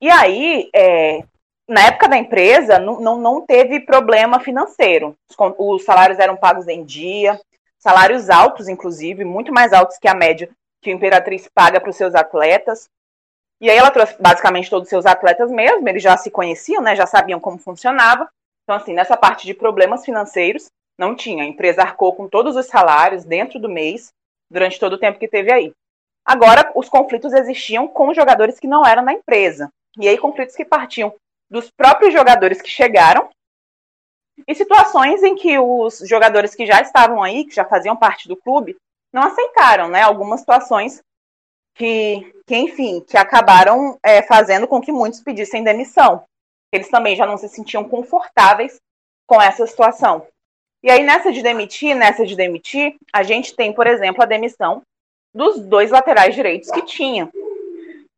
Speaker 4: E aí, é, na época da empresa, não, não, não teve problema financeiro. Os, os, salários eram pagos em dia, salários altos, inclusive, muito mais altos que a média que o Imperatriz paga para os seus atletas. E aí ela trouxe basicamente todos os seus atletas mesmo, eles já se conheciam, né, já sabiam como funcionava. Então, assim, nessa parte de problemas financeiros, não tinha. A empresa arcou com todos os salários dentro do mês, durante todo o tempo que teve aí. Agora, os conflitos existiam com jogadores que não eram da empresa. E aí, conflitos que partiam dos próprios jogadores que chegaram e situações em que os jogadores que já estavam aí, que já faziam parte do clube, não aceitaram, né? Algumas situações que, que enfim, que acabaram é, fazendo com que muitos pedissem demissão. Eles também já não se sentiam confortáveis com essa situação. E aí, nessa de demitir, nessa de demitir, a gente tem, por exemplo, a demissão dos dois laterais direitos que tinham.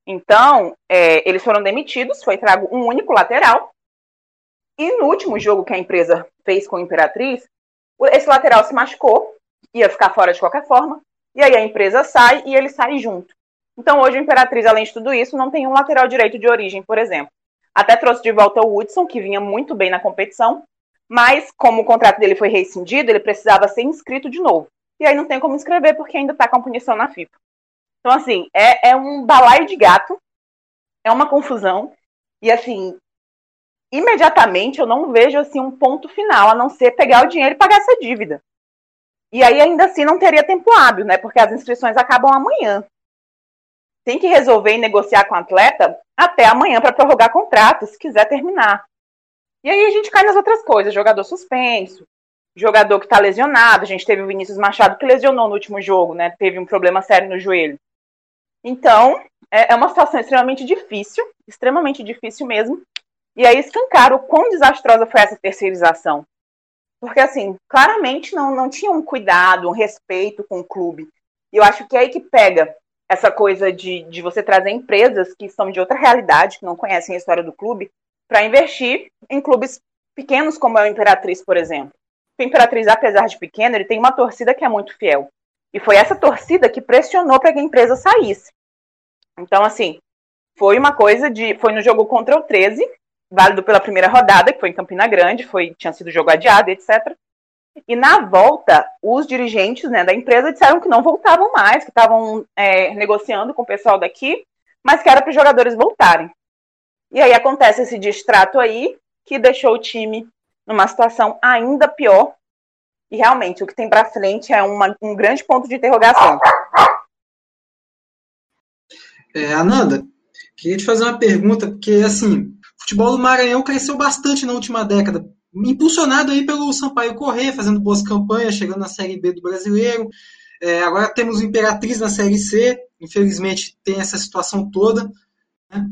Speaker 4: Então, é, eles foram demitidos, foi trago um único lateral. E no último jogo que a empresa fez com a Imperatriz, esse lateral se machucou, ia ficar fora de qualquer forma. E aí a empresa sai e ele sai junto. Então, hoje, a Imperatriz, além de tudo isso, não tem um lateral direito de origem, por exemplo. Até trouxe de volta o Woodson, que vinha muito bem na competição, mas como o contrato dele foi rescindido, ele precisava ser inscrito de novo. E aí não tem como inscrever porque ainda está com punição na FIFA. Então, assim, é, é um balaio de gato, é uma confusão, e assim, imediatamente eu não vejo assim um ponto final, a não ser pegar o dinheiro e pagar essa dívida. E aí ainda assim não teria tempo hábil, né? Porque as inscrições acabam amanhã. Tem que resolver e negociar com o atleta até amanhã para prorrogar contrato, se quiser terminar. E aí a gente cai nas outras coisas, jogador suspenso, jogador que está lesionado. A gente teve o Vinícius Machado que lesionou no último jogo, né? Teve um problema sério no joelho. Então, é, é uma situação extremamente difícil, extremamente difícil mesmo. E aí escancar o quão desastrosa foi essa terceirização. Porque, assim, claramente não, não tinha um cuidado, um respeito com o clube. E eu acho que é aí que pega essa coisa de, de você trazer empresas que são de outra realidade, que não conhecem a história do clube, para investir em clubes pequenos como é o Imperatriz, por exemplo. O Imperatriz, apesar de pequeno, ele tem uma torcida que é muito fiel. E foi essa torcida que pressionou para que a empresa saísse. Então, assim, foi uma coisa de. Foi no jogo contra o 13, válido pela primeira rodada, que foi em Campina Grande, foi, tinha sido jogo adiado, etc. E na volta, os dirigentes né, da empresa disseram que não voltavam mais, que estavam é, negociando com o pessoal daqui, mas que era para os jogadores voltarem. E aí acontece esse distrato aí, que deixou o time numa situação ainda pior e realmente, o que tem para frente é uma, um grande ponto de interrogação.
Speaker 2: É, Ananda, queria te fazer uma pergunta, porque assim, o futebol do Maranhão cresceu bastante na última década, impulsionado aí pelo Sampaio Corrêa, fazendo boas campanhas, chegando na Série B do Brasileiro. É, agora temos o Imperatriz na Série C, infelizmente tem essa situação toda. Né?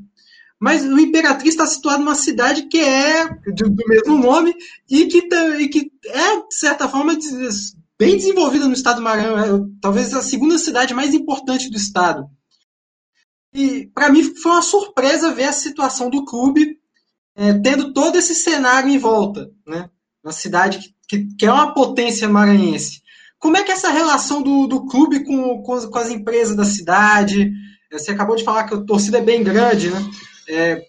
Speaker 2: Mas o Imperatriz está situado numa cidade que é do, do mesmo nome e que, e que é, de certa forma, bem desenvolvida no estado do Maranhão. É, talvez a segunda cidade mais importante do estado. E para mim foi uma surpresa ver a situação do clube é, tendo todo esse cenário em volta. Né? Uma cidade que, que, que, é uma potência maranhense. Como é que é essa relação do, do clube com, com, com as empresas da cidade? Você acabou de falar que a torcida é bem grande, né? É,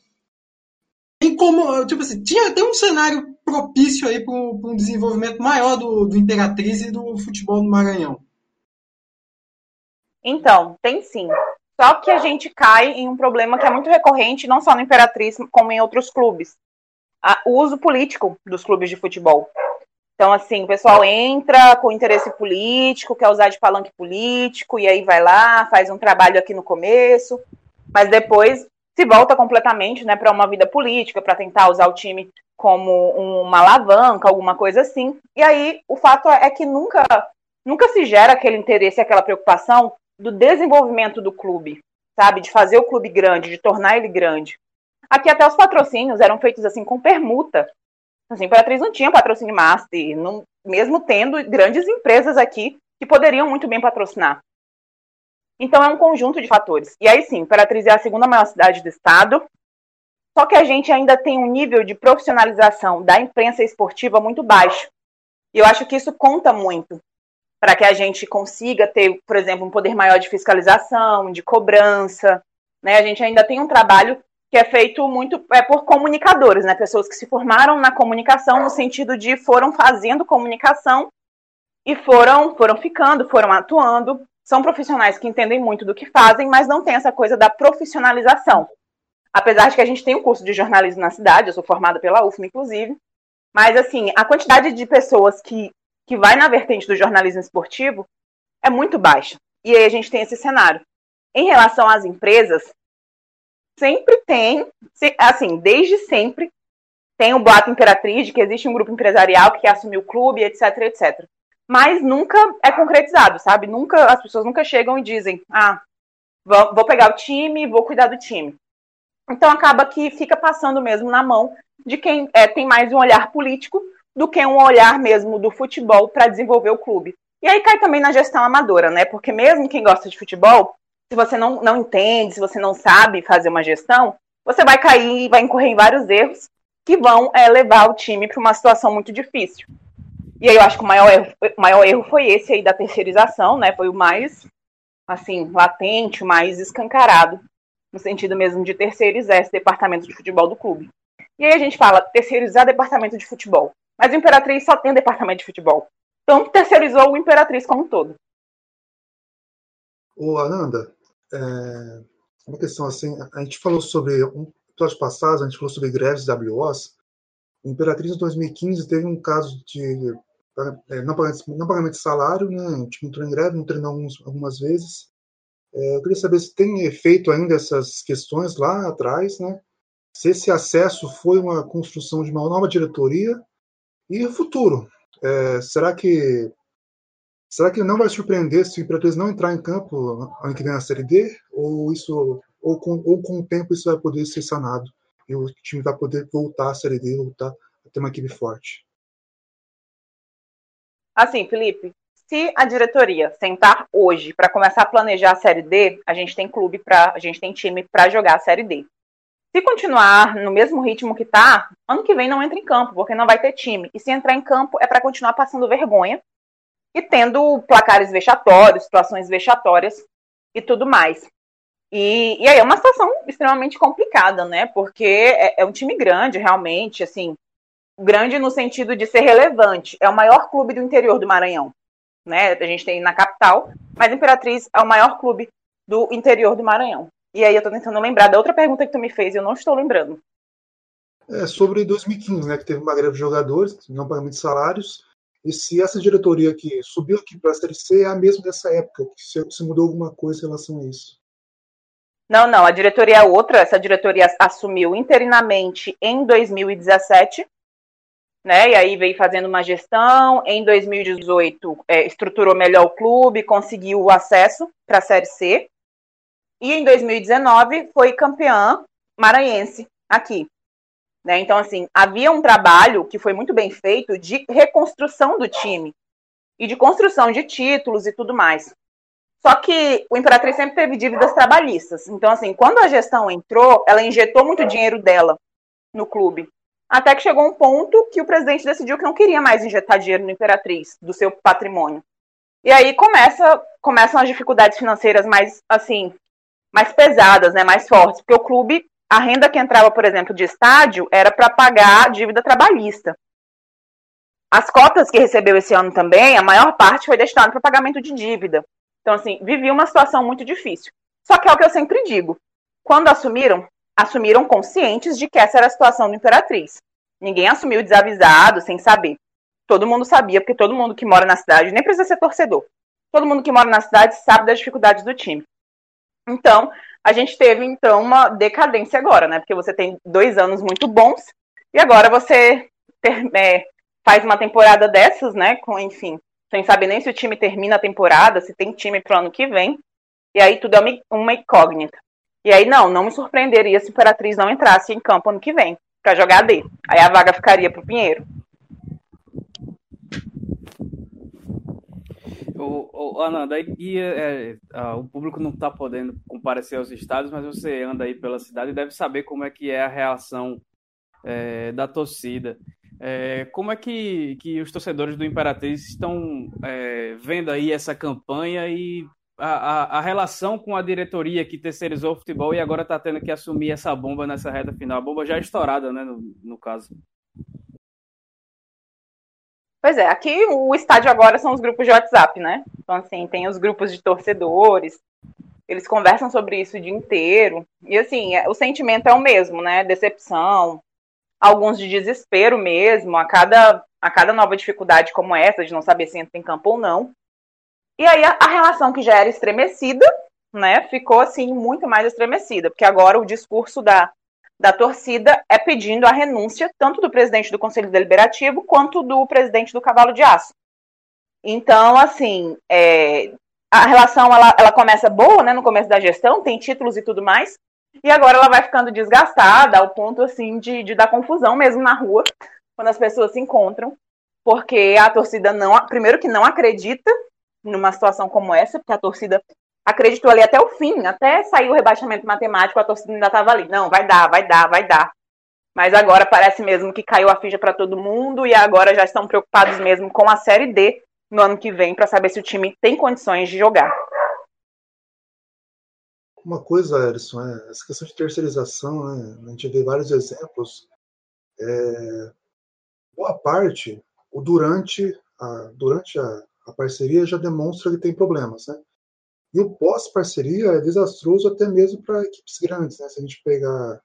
Speaker 2: tem como, tipo assim, tinha, tem um cenário propício aí para um desenvolvimento maior do, do Imperatriz e do futebol do Maranhão.
Speaker 4: Então, tem sim. Só que a gente cai em um problema que é muito recorrente, não só no Imperatriz, como em outros clubes. o uso político dos clubes de futebol. Então, assim, o pessoal entra com interesse político, quer usar de palanque político, e aí vai lá, faz um trabalho aqui no começo, mas depois se volta completamente né, para uma vida política, para tentar usar o time como uma alavanca, alguma coisa assim. E aí o fato é que nunca, nunca se gera aquele interesse, aquela preocupação do desenvolvimento do clube, sabe? De fazer o clube grande, de tornar ele grande. Aqui até os patrocínios eram feitos assim com permuta. Assim, a Imperatriz não tinha patrocínio master, não, mesmo tendo grandes empresas aqui que poderiam muito bem patrocinar. Então é um conjunto de fatores. E aí sim, Imperatriz é a segunda maior cidade do estado, só que a gente ainda tem um nível de profissionalização da imprensa esportiva muito baixo. E eu acho que isso conta muito para que a gente consiga ter, por exemplo, um poder maior de fiscalização, de cobrança. Né? A gente ainda tem um trabalho que é feito muito é, por comunicadores, né? pessoas que se formaram na comunicação no sentido de foram fazendo comunicação e foram, foram ficando, foram atuando. São profissionais que entendem muito do que fazem, mas não tem essa coisa da profissionalização. Apesar de que a gente tem um curso de jornalismo na cidade, eu sou formada pela UFM, inclusive. Mas, assim, a quantidade de pessoas que, que vai na vertente do jornalismo esportivo é muito baixa. E aí a gente tem esse cenário. Em relação às empresas, sempre tem, assim, desde sempre, tem o boato imperatriz de que existe um grupo empresarial que quer assumir o clube, etc, etc. Mas nunca é concretizado, sabe? Nunca, as pessoas nunca chegam e dizem, ah, vou pegar o time, vou cuidar do time. Então acaba que fica passando mesmo na mão de quem é, tem mais um olhar político do que um olhar mesmo do futebol para desenvolver o clube. E aí cai também na gestão amadora, né? Porque mesmo quem gosta de futebol, se você não, não entende, se você não sabe fazer uma gestão, você vai cair e vai incorrer em vários erros que vão é, levar o time para uma situação muito difícil. E aí eu acho que o maior erro, o maior erro foi esse aí da terceirização, né? Foi o mais, assim, latente, o mais escancarado no sentido mesmo de terceirizar esse departamento de futebol do clube. E aí a gente fala terceirizar departamento de futebol. Mas o Imperatriz só tem departamento de futebol. Então terceirizou o Imperatriz como um todo.
Speaker 3: Ô, Ananda, é, uma questão assim, a gente falou sobre, um episódio passado, a gente falou sobre greves WOs. O Imperatriz em 2015 teve um caso de não, pagamento, não pagamento de salário, né? O time entrou em greve, não treinou alguns, algumas vezes. É, eu queria saber se tem feito ainda essas questões lá atrás, né? Se esse acesso foi uma construção de uma nova diretoria e o futuro. É, será que será que não vai surpreender se o Imperatriz não entrar em campo ano que vem na Série D? Ou isso ou com, ou com o tempo isso vai poder ser sanado e o time vai poder voltar à Série D, voltar a ter uma equipe forte?
Speaker 4: Assim, Felipe, se a diretoria sentar hoje para começar a planejar a Série D, a gente tem clube para, a gente tem time para jogar a Série D. Se continuar no mesmo ritmo que está, ano que vem não entra em campo, porque não vai ter time. E se entrar em campo é para continuar passando vergonha e tendo placares vexatórios, situações vexatórias e tudo mais. E, e aí é uma situação extremamente complicada, né? Porque é, é um time grande, realmente, assim, grande no sentido de ser relevante. É o maior clube do interior do Maranhão né? A gente tem na capital, mas Imperatriz é o maior clube do interior do Maranhão. E aí eu tô tentando lembrar da outra pergunta que tu me fez e eu não estou lembrando.
Speaker 3: É sobre 2015, né, que teve uma greve de jogadores, não pagamento de salários, e se essa diretoria que subiu aqui para a Série C é a mesma dessa época, se, se mudou alguma coisa em relação a isso.
Speaker 4: Não, não, a diretoria é outra, essa diretoria assumiu interinamente em 2017, né? E aí veio fazendo uma gestão. Em 2018, é, estruturou melhor o clube, conseguiu o acesso para a Série C. E em 2019 foi campeã maranhense aqui. Né? Então, assim, havia um trabalho que foi muito bem feito de reconstrução do time e de construção de títulos e tudo mais. Só que o Imperatriz sempre teve dívidas trabalhistas. Então, assim, quando a gestão entrou, ela injetou muito dinheiro dela no clube. Até que chegou um ponto que o presidente decidiu que não queria mais injetar dinheiro no Imperatriz, do seu patrimônio. E aí começa, começam as dificuldades financeiras mais, assim, mais pesadas, né, mais fortes, porque o clube, a renda que entrava, por exemplo, de estádio, era para pagar a dívida trabalhista. As cotas que recebeu esse ano também, a maior parte foi destinada para pagamento de dívida. Então, assim, vivia uma situação muito difícil. Só que é o que eu sempre digo: quando assumiram, assumiram conscientes de que essa era a situação do Imperatriz. Ninguém assumiu desavisado, sem saber. Todo mundo sabia, porque todo mundo que mora na cidade, nem precisa ser torcedor, todo mundo que mora na cidade sabe das dificuldades do time. Então, a gente teve então uma decadência agora, né? Porque você tem dois anos muito bons e agora você ter, é, faz uma temporada dessas, né? Com, enfim, sem saber nem se o time termina a temporada, se tem time pro ano que vem. E aí tudo é uma incógnita. E aí, não, não me surpreenderia se Imperatriz não entrasse em campo ano que vem para jogar D. Aí a vaga ficaria pro Pinheiro.
Speaker 1: O, o, Ananda, e, é, é, o público não está podendo comparecer aos estádios, mas você anda aí pela cidade e deve saber como é que é a reação é, da torcida. É, como é que, que os torcedores do Imperatriz estão é, vendo aí essa campanha e a, a, a, relação com a diretoria que terceirizou o futebol e agora está tendo que assumir essa bomba nessa reta final? A bomba já é estourada, né, no, no caso.
Speaker 4: Pois é, aqui o estádio agora são os grupos de WhatsApp, né? Então, assim, tem os grupos de torcedores, eles conversam sobre isso o dia inteiro. E, assim, é, o sentimento é o mesmo, né? Decepção, alguns de desespero mesmo, a cada, a cada nova dificuldade como essa, de não saber se entra em campo ou não. E aí a, a relação que já era estremecida, né, ficou, assim, muito mais estremecida, porque agora o discurso da da torcida é pedindo a renúncia tanto do presidente do Conselho Deliberativo quanto do presidente do Cavalo de Aço. Então, assim, é, a relação ela, ela começa boa, né, no começo da gestão, tem títulos e tudo mais, e agora ela vai ficando desgastada ao ponto, assim, de, de dar confusão mesmo na rua, quando as pessoas se encontram, porque a torcida não, primeiro que não acredita numa situação como essa, porque a torcida acreditou ali até o fim, até sair o rebaixamento matemático, a torcida ainda estava ali. Não, vai dar, vai dar, vai dar. Mas agora parece mesmo que caiu a ficha para todo mundo e agora já estão preocupados mesmo com a Série D no ano que vem para saber se o time tem condições de jogar.
Speaker 3: Uma coisa, Erison, é essa questão de terceirização, né? a gente vê vários exemplos. É, boa parte, o durante a, durante a, a parceria já demonstra que tem problemas, né? E o pós-parceria é desastroso até mesmo para equipes grandes, né? Se a gente pegar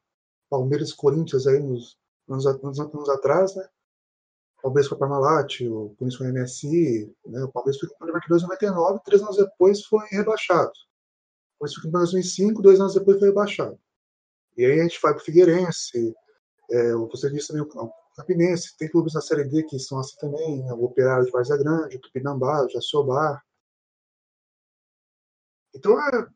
Speaker 3: Palmeiras e Corinthians aí nos anos, anos, anos atrás, né? Palmeiras com a Parmalat, o Corinthians com a MSI, né? o Palmeiras foi campeão em 99, três anos depois foi rebaixado. O Corinthians foi campeão em 2005, dois anos depois foi rebaixado. E aí a gente vai para o Figueirense, é, você disse também o Campinense, tem clubes na Série D que são assim também, né? o Operário de Várzea Grande, o Tupinambá, o Jaciobar, então é,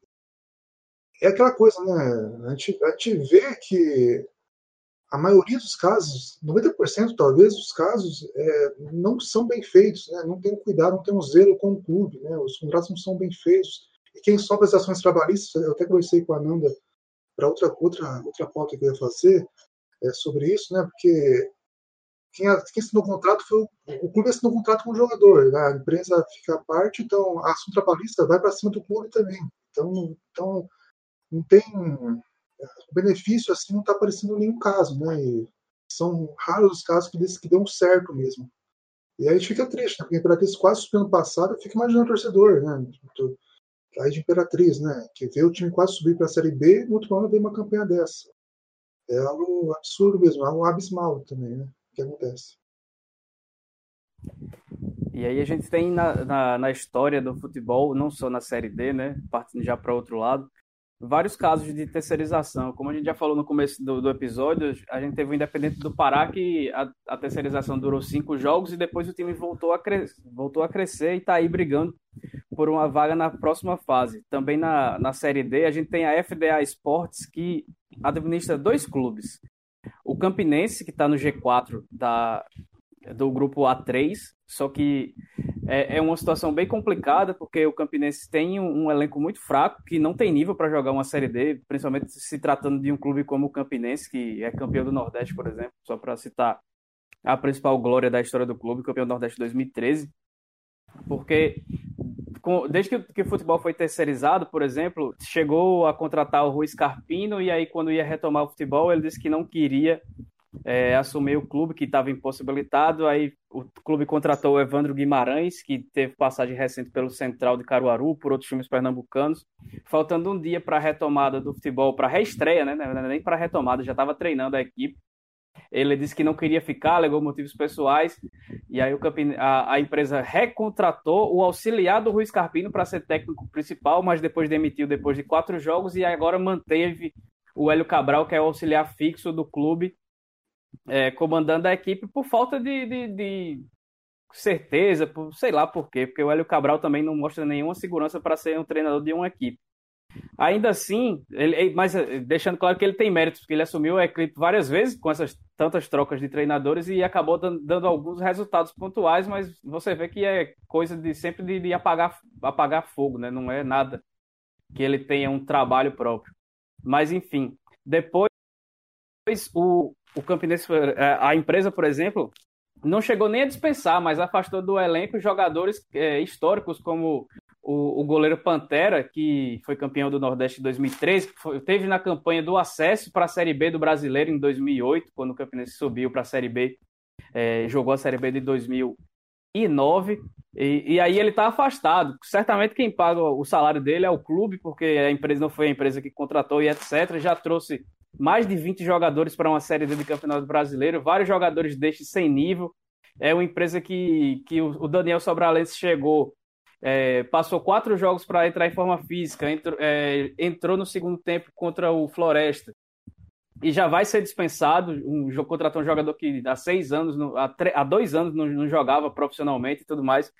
Speaker 3: é aquela coisa, né? A gente, a gente vê que a maioria dos casos, 90% talvez, dos casos é, não são bem feitos, né? não tem cuidado, não tem um zelo com o clube, né? os contratos não são bem feitos. E quem sofre as ações trabalhistas, eu até conversei com a Nanda para outra, outra, outra pauta que eu ia fazer é, sobre isso, né? porque quem, quem assinou o contrato foi o, o clube assinou o contrato com o jogador, né? a empresa fica à parte, então a ação trabalhista vai para cima do clube também. Então, então não tem benefício assim não está aparecendo nenhum caso, né? E são raros os casos que, que dão certo mesmo. E aí a gente fica triste, né? Porque a Imperatriz quase subiu ano passado, eu fico imaginando o torcedor, né? Aí de Imperatriz, né? Que vê o time quase subir para a Série B no outro ano vem uma campanha dessa. É algo absurdo mesmo, é algo abismal também, né? Que acontece.
Speaker 1: E aí a gente tem na, na, na, história do futebol, não só na Série D, né, partindo já para outro lado, vários casos de terceirização. Como a gente já falou no começo do, do episódio, a gente teve o Independente do Pará, que a, a, terceirização durou cinco jogos e depois o time voltou a, voltou a crescer e está aí brigando por uma vaga na próxima fase. Também na, na Série D, a gente tem a FDA Esportes, que administra dois clubes. O Campinense, que está no G4 da, do grupo A3, só que é, é, uma situação bem complicada, porque o Campinense tem um, um elenco muito fraco, que não tem nível para jogar uma Série D, principalmente se tratando de um clube como o Campinense, que é campeão do Nordeste, por exemplo, só para citar a principal glória da história do clube, campeão do Nordeste 2013. Porque desde que, que, o futebol foi terceirizado, por exemplo, chegou a contratar o Rui Carpino e aí quando ia retomar o futebol, ele disse que não queria é, assumir o clube, que estava impossibilitado. Aí o clube contratou o Evandro Guimarães, que teve passagem recente pelo Central de Caruaru, por outros times pernambucanos. Faltando um dia para a retomada do futebol, para a reestreia, né? Nem para a retomada, já estava treinando a equipe. Ele disse que não queria ficar, alegou motivos pessoais, e aí o Campine, a, a, empresa recontratou o auxiliar do Rui Carpino para ser técnico principal, mas depois demitiu depois de quatro jogos e agora manteve o Hélio Cabral, que é o auxiliar fixo do clube, é, comandando a equipe por falta de, de, de certeza, por, sei lá por quê, porque o Hélio Cabral também não mostra nenhuma segurança para ser um treinador de uma equipe. Ainda assim, ele, mas eh, deixando claro que ele tem méritos, porque ele assumiu a equipe várias vezes com essas tantas trocas de treinadores e acabou dando, dando alguns resultados pontuais, mas você vê que é coisa de sempre de, de, apagar, apagar fogo, né? Não é nada que ele tenha um trabalho próprio. Mas enfim, depois o, o Campinense, eh, a empresa, por exemplo, não chegou nem a dispensar, mas afastou do elenco jogadores é, históricos como o, o, goleiro Pantera, que foi campeão do Nordeste em 2003, que foi, teve na campanha do acesso para a Série B do Brasileiro em 2008, quando o Campinense subiu para a Série B, é, jogou a Série B de 2009, e, e aí ele está afastado. Certamente quem paga o salário dele é o clube, porque a empresa não foi a empresa que contratou e etc. Já trouxe mais de 20 jogadores para uma Série D do Campeonato Brasileiro, vários jogadores destes sem nível. É uma empresa que, que o Daniel Sobralense chegou é, passou quatro jogos para entrar em forma física, entrou, é, entrou, no segundo tempo contra o Floresta e já vai ser dispensado. Um, contratou um jogador que há seis anos, há, há dois anos não, não, jogava profissionalmente e tudo mais.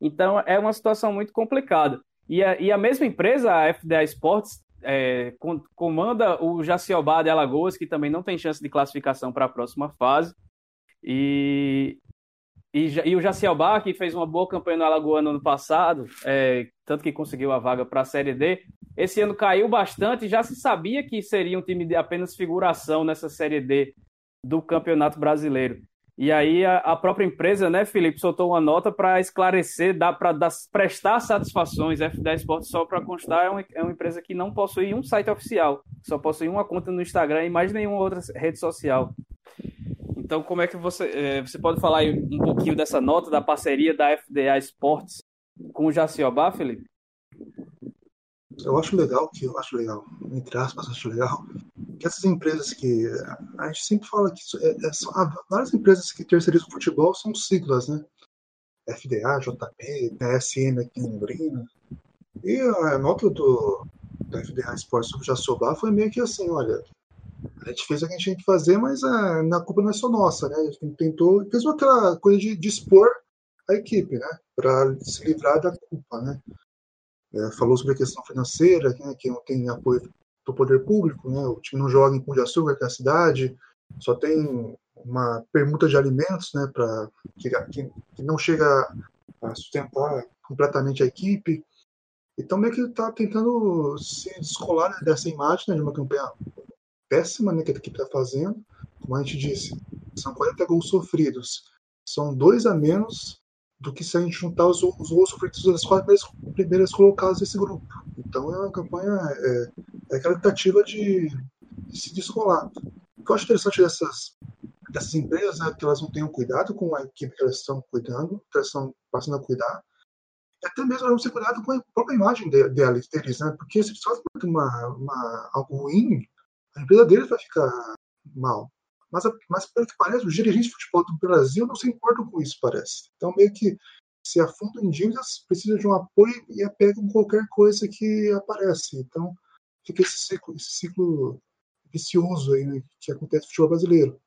Speaker 1: Então é uma situação muito complicada. E a, e a mesma empresa, a FDA Sports, é, comanda o Jaciobá de Alagoas, que também não tem chance de classificação para a próxima fase. E e, e o Jacielbar, que fez uma boa campanha no Alagoas no ano passado, é, tanto que conseguiu a vaga para a Série D, esse ano caiu bastante. Já se sabia que seria um time de apenas figuração nessa Série D do Campeonato Brasileiro. E aí a, a própria empresa, né, Felipe, soltou uma nota para esclarecer, para prestar satisfações. F10 Esportes, só para constar, é uma, é uma empresa que não possui um site oficial, só possui uma conta no Instagram e mais nenhuma outra rede social. Então, como é que você, é, você pode falar um pouquinho dessa nota da parceria da FDA Sports com o Jaciobá, Felipe?
Speaker 3: Eu acho legal, que eu acho legal, entre aspas, acho legal, que essas empresas que a gente sempre fala que é, é, são, várias empresas que terceirizam futebol são siglas, né? FDA, JP, PSN aqui em Londrina. E a nota do, da FDA sobre o Jaciobá foi meio que assim, olha, a gente fez o que a gente tinha que fazer, mas a, a culpa não é só nossa, né? A gente tentou, fez aquela coisa de, expor a equipe, né? Para se livrar da culpa, né? É, falou sobre a questão financeira, né? que não tem apoio do poder público, né? O time não joga em Pão de Açúcar, que é a cidade, só tem uma permuta de alimentos, né? Para que, que, não chega a sustentar completamente a equipe. Então meio que está tentando se descolar né, dessa imagem né, de uma campanha péssima né, que a equipe está fazendo. Como a gente disse, são 40 gols sofridos. São dois a menos do que se a gente juntar os, os gols sofridos das quatro primeiras, colocadas desse grupo. Então é uma campanha, é, é aquela tentativa de, de, se descolar. O que eu acho interessante dessas, dessas empresas é que elas não tenham cuidado com a equipe que elas estão cuidando, que elas estão passando a cuidar, até mesmo não ter cuidado com a própria imagem deles, deles né? porque se eles fazem uma, uma, algo ruim, a empresa deles vai ficar mal. Mas, mas pelo que parece, os dirigentes de futebol do Brasil não se importam com isso, parece. Então, meio que se afundam em dívidas, precisam de um apoio e apegam qualquer coisa que aparece. Então, fica esse ciclo, esse ciclo vicioso aí, né, que acontece no futebol brasileiro.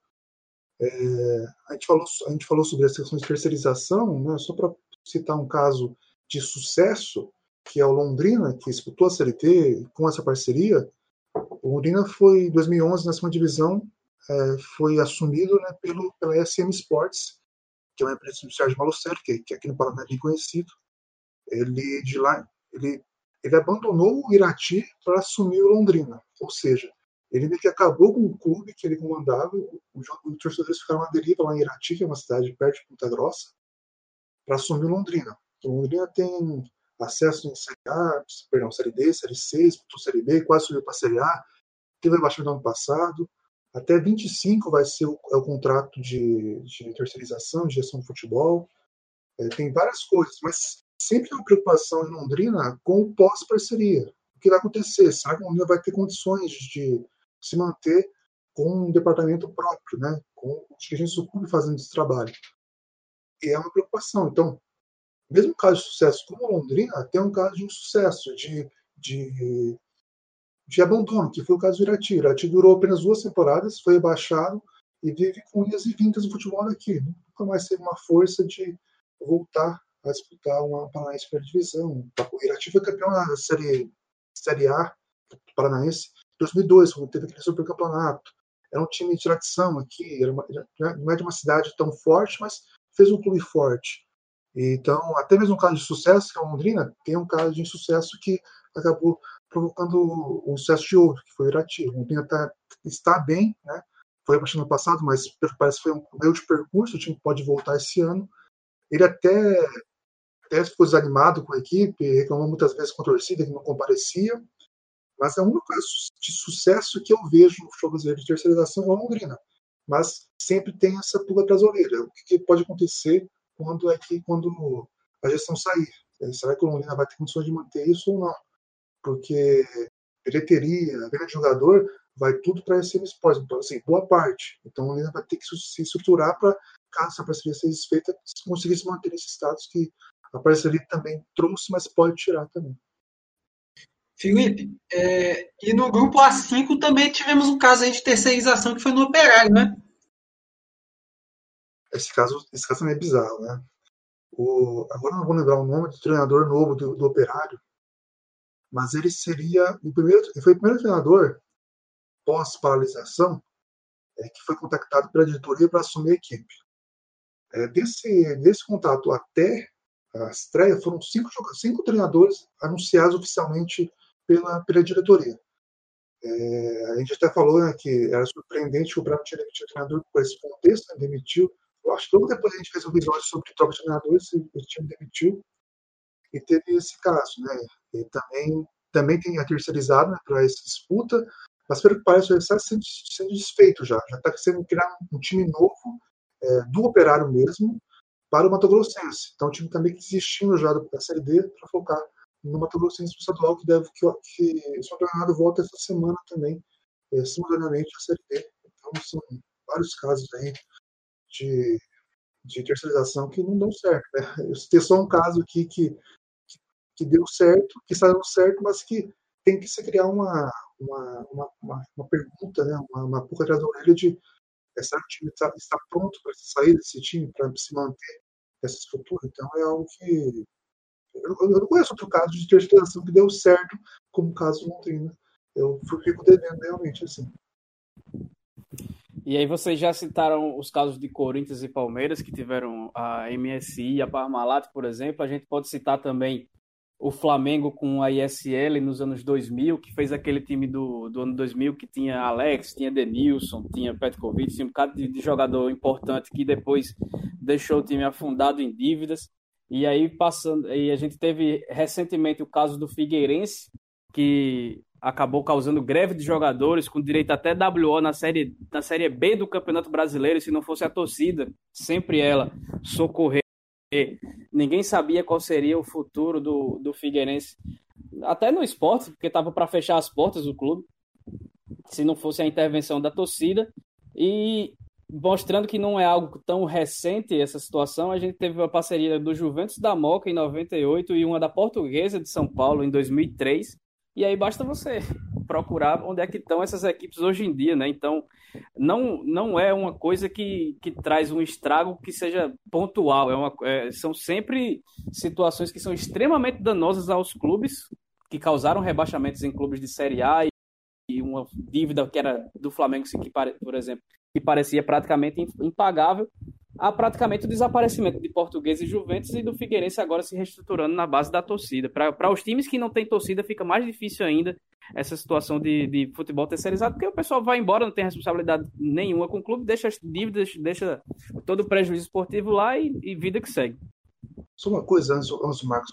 Speaker 3: É, a, gente falou, a gente falou sobre as questões de terceirização, né, só para citar um caso de sucesso, que é o Londrina, que disputou a CLT com essa parceria, o Londrina foi, em 2011, na segunda divisão, é, foi assumido né, pelo, pela SM Sports, que é uma empresa do Sérgio Malocero, que, que aqui no Paraná é bem conhecido. Ele, de lá, ele, ele abandonou o Irati para assumir o Londrina, ou seja, ele meio que acabou com o clube que ele comandava, os torcedores ficaram à deriva lá em Irati, que é uma cidade perto de Ponta Grossa, para assumir o Londrina. O Londrina tem acesso em Série A, perdão, Série D, Série C, Série B, quase subiu para Série A, teve abaixamento no ano passado. Até 25 vai ser o, é o contrato de, de terceirização, de gestão de futebol. É, tem várias coisas, mas sempre há uma preocupação em Londrina com o pós-parceria. O que vai acontecer? Será que Londrina vai ter condições de se manter com um departamento próprio, né? com os dirigentes do clube fazendo esse trabalho. E é uma preocupação. Então, mesmo caso de sucesso como Londrina, tem um caso de insucesso, de, de, de abandono, que foi o caso do Irati. O Irati durou apenas duas temporadas, foi abaixado e vive com idas e vindas no futebol daqui. Nunca mais teve uma força de voltar a disputar uma Paranaense Primeira Divisão. O Irati foi campeão da Série, série A Paranaense em 2002, quando teve aquele supercampeonato. Era um time de tradição aqui, uma, não é de uma cidade tão forte, mas fez um clube forte. Então, até mesmo um caso de sucesso, que é o Londrina, tem um caso de insucesso que acabou provocando um sucesso de outro, que foi o. O Londrina tá, está bem, né? foi a partir do ano passado, mas parece que foi um meio de percurso, o time pode voltar esse ano. Ele até, até ficou desanimado com a equipe, reclamou muitas vezes com a torcida, que não comparecia, mas é o único caso de sucesso que eu vejo no futebol brasileiro de terceirização é o Londrina. Mas sempre tem essa pulga atrás da orelha. O que pode acontecer quando é que quando a gestão sair? Será que o Londrina vai ter condições de manter isso ou não? Porque bilheteria, venda de jogador, vai tudo para esse esporte. Então, assim, boa parte. Então, Londrina vai ter que se estruturar para, caso essa parceria seja desfeita, conseguir se manter nesse status que a parceria também trouxe, mas pode tirar também.
Speaker 2: Felipe, é, e no grupo A5 também tivemos um caso aí de terceirização que foi no Operário, né?
Speaker 3: Esse caso, esse caso também é bizarro, né? O, agora não vou lembrar o nome do treinador novo do, do Operário, mas ele seria o primeiro, foi o primeiro treinador pós-paralisação é, que foi contactado pela diretoria para assumir a equipe. É, desse, desse contato até a estreia, foram cinco, cinco treinadores anunciados oficialmente pela, pela diretoria. É, a gente até falou né, que era surpreendente o Bravo tinha demitido o treinador por esse contexto, né, demitiu. Eu acho que logo depois a gente fez um episódio sobre troca de treinadores, o time demitiu. E teve esse caso, né? E também, também tem a terceirizado né, para essa disputa, mas pelo que parece, o está sendo, sendo desfeito já. Já está sendo criado um time novo, é, do operário mesmo, para o Mato Grossense. Então o time também que desistiu já da Série D para focar no Mato Grossense estadual, que deve que, que o treinado volta essa semana também, é, simultaneamente a Série D. Então são vários casos aí de, de terceirização que não dão certo. Né? Eu citei só um caso aqui que, que, deu certo, que está dando certo, mas que tem que se criar uma, uma, uma, uma, pergunta, né? uma, uma pulga atrás orelha de será time está, está pronto para sair desse time, para se manter essa estrutura? Então é algo que eu, eu não conheço outro caso de terceirização que deu certo, como o caso do Londrina. Eu fico devendo realmente assim.
Speaker 1: E aí vocês já citaram os casos de Corinthians e Palmeiras, que tiveram a MSI e a Parmalat, por exemplo. A gente pode citar também o Flamengo com a ISL nos anos 2000, que fez aquele time do, do ano 2000 que tinha Alex, tinha Denilson, tinha Petkovic, tinha um bocado de, de jogador importante que depois deixou o time afundado em dívidas. E aí passando, e a gente teve recentemente o caso do Figueirense, que acabou causando greve de jogadores com direito até WO na série na série B do Campeonato Brasileiro, se não fosse a torcida, sempre ela socorrer. Ninguém sabia qual seria o futuro do, do Figueirense, até no esporte, porque estava para fechar as portas do clube, se não fosse a intervenção da torcida. E mostrando que não é algo tão recente essa situação, a gente teve uma parceria do Juventus da Moca em 98 e uma da Portuguesa de São Paulo em 2003. E aí basta você procurar onde é que estão essas equipes hoje em dia, né? Então, não, não é uma coisa que, que traz um estrago que seja pontual. É uma, é, são sempre situações que são extremamente danosas aos clubes, que causaram rebaixamentos em clubes de Série A e, e uma dívida que era do Flamengo, que, por exemplo, que parecia praticamente impagável, a praticamente o desaparecimento de Português e Juventus e do Figueirense agora se reestruturando na base da torcida. Para os times que não têm torcida, fica mais difícil ainda essa situação de, de futebol terceirizado, porque o pessoal vai embora, não tem responsabilidade nenhuma com o clube, deixa as dívidas, deixa todo o prejuízo esportivo lá e, e vida que segue.
Speaker 3: Só uma coisa, antes, antes Marcos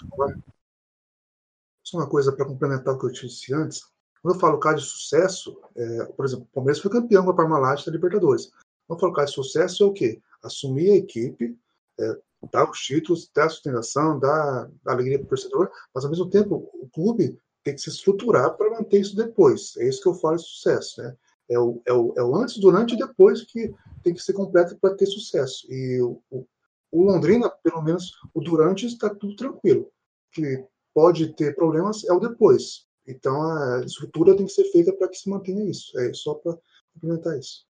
Speaker 3: Só uma coisa para complementar o que eu disse antes. Quando eu falo caso de sucesso, é, por exemplo, o Palmeiras foi campeão com a Parmalat da Libertadores. Quando eu falo caso de sucesso é o quê? Assumir a equipe, é, dar os títulos, dar a sustentação, dar alegria para o torcedor, mas ao mesmo tempo o clube tem que se estruturar para manter isso depois. É isso que eu falo de sucesso. Né? É o, é, o, é o antes, durante e depois que tem que ser completo para ter sucesso. E o, o, o, Londrina, pelo menos o durante, está tudo tranquilo. Que pode ter problemas é o depois. Então a estrutura tem que ser feita para que se mantenha isso. É só para complementar isso.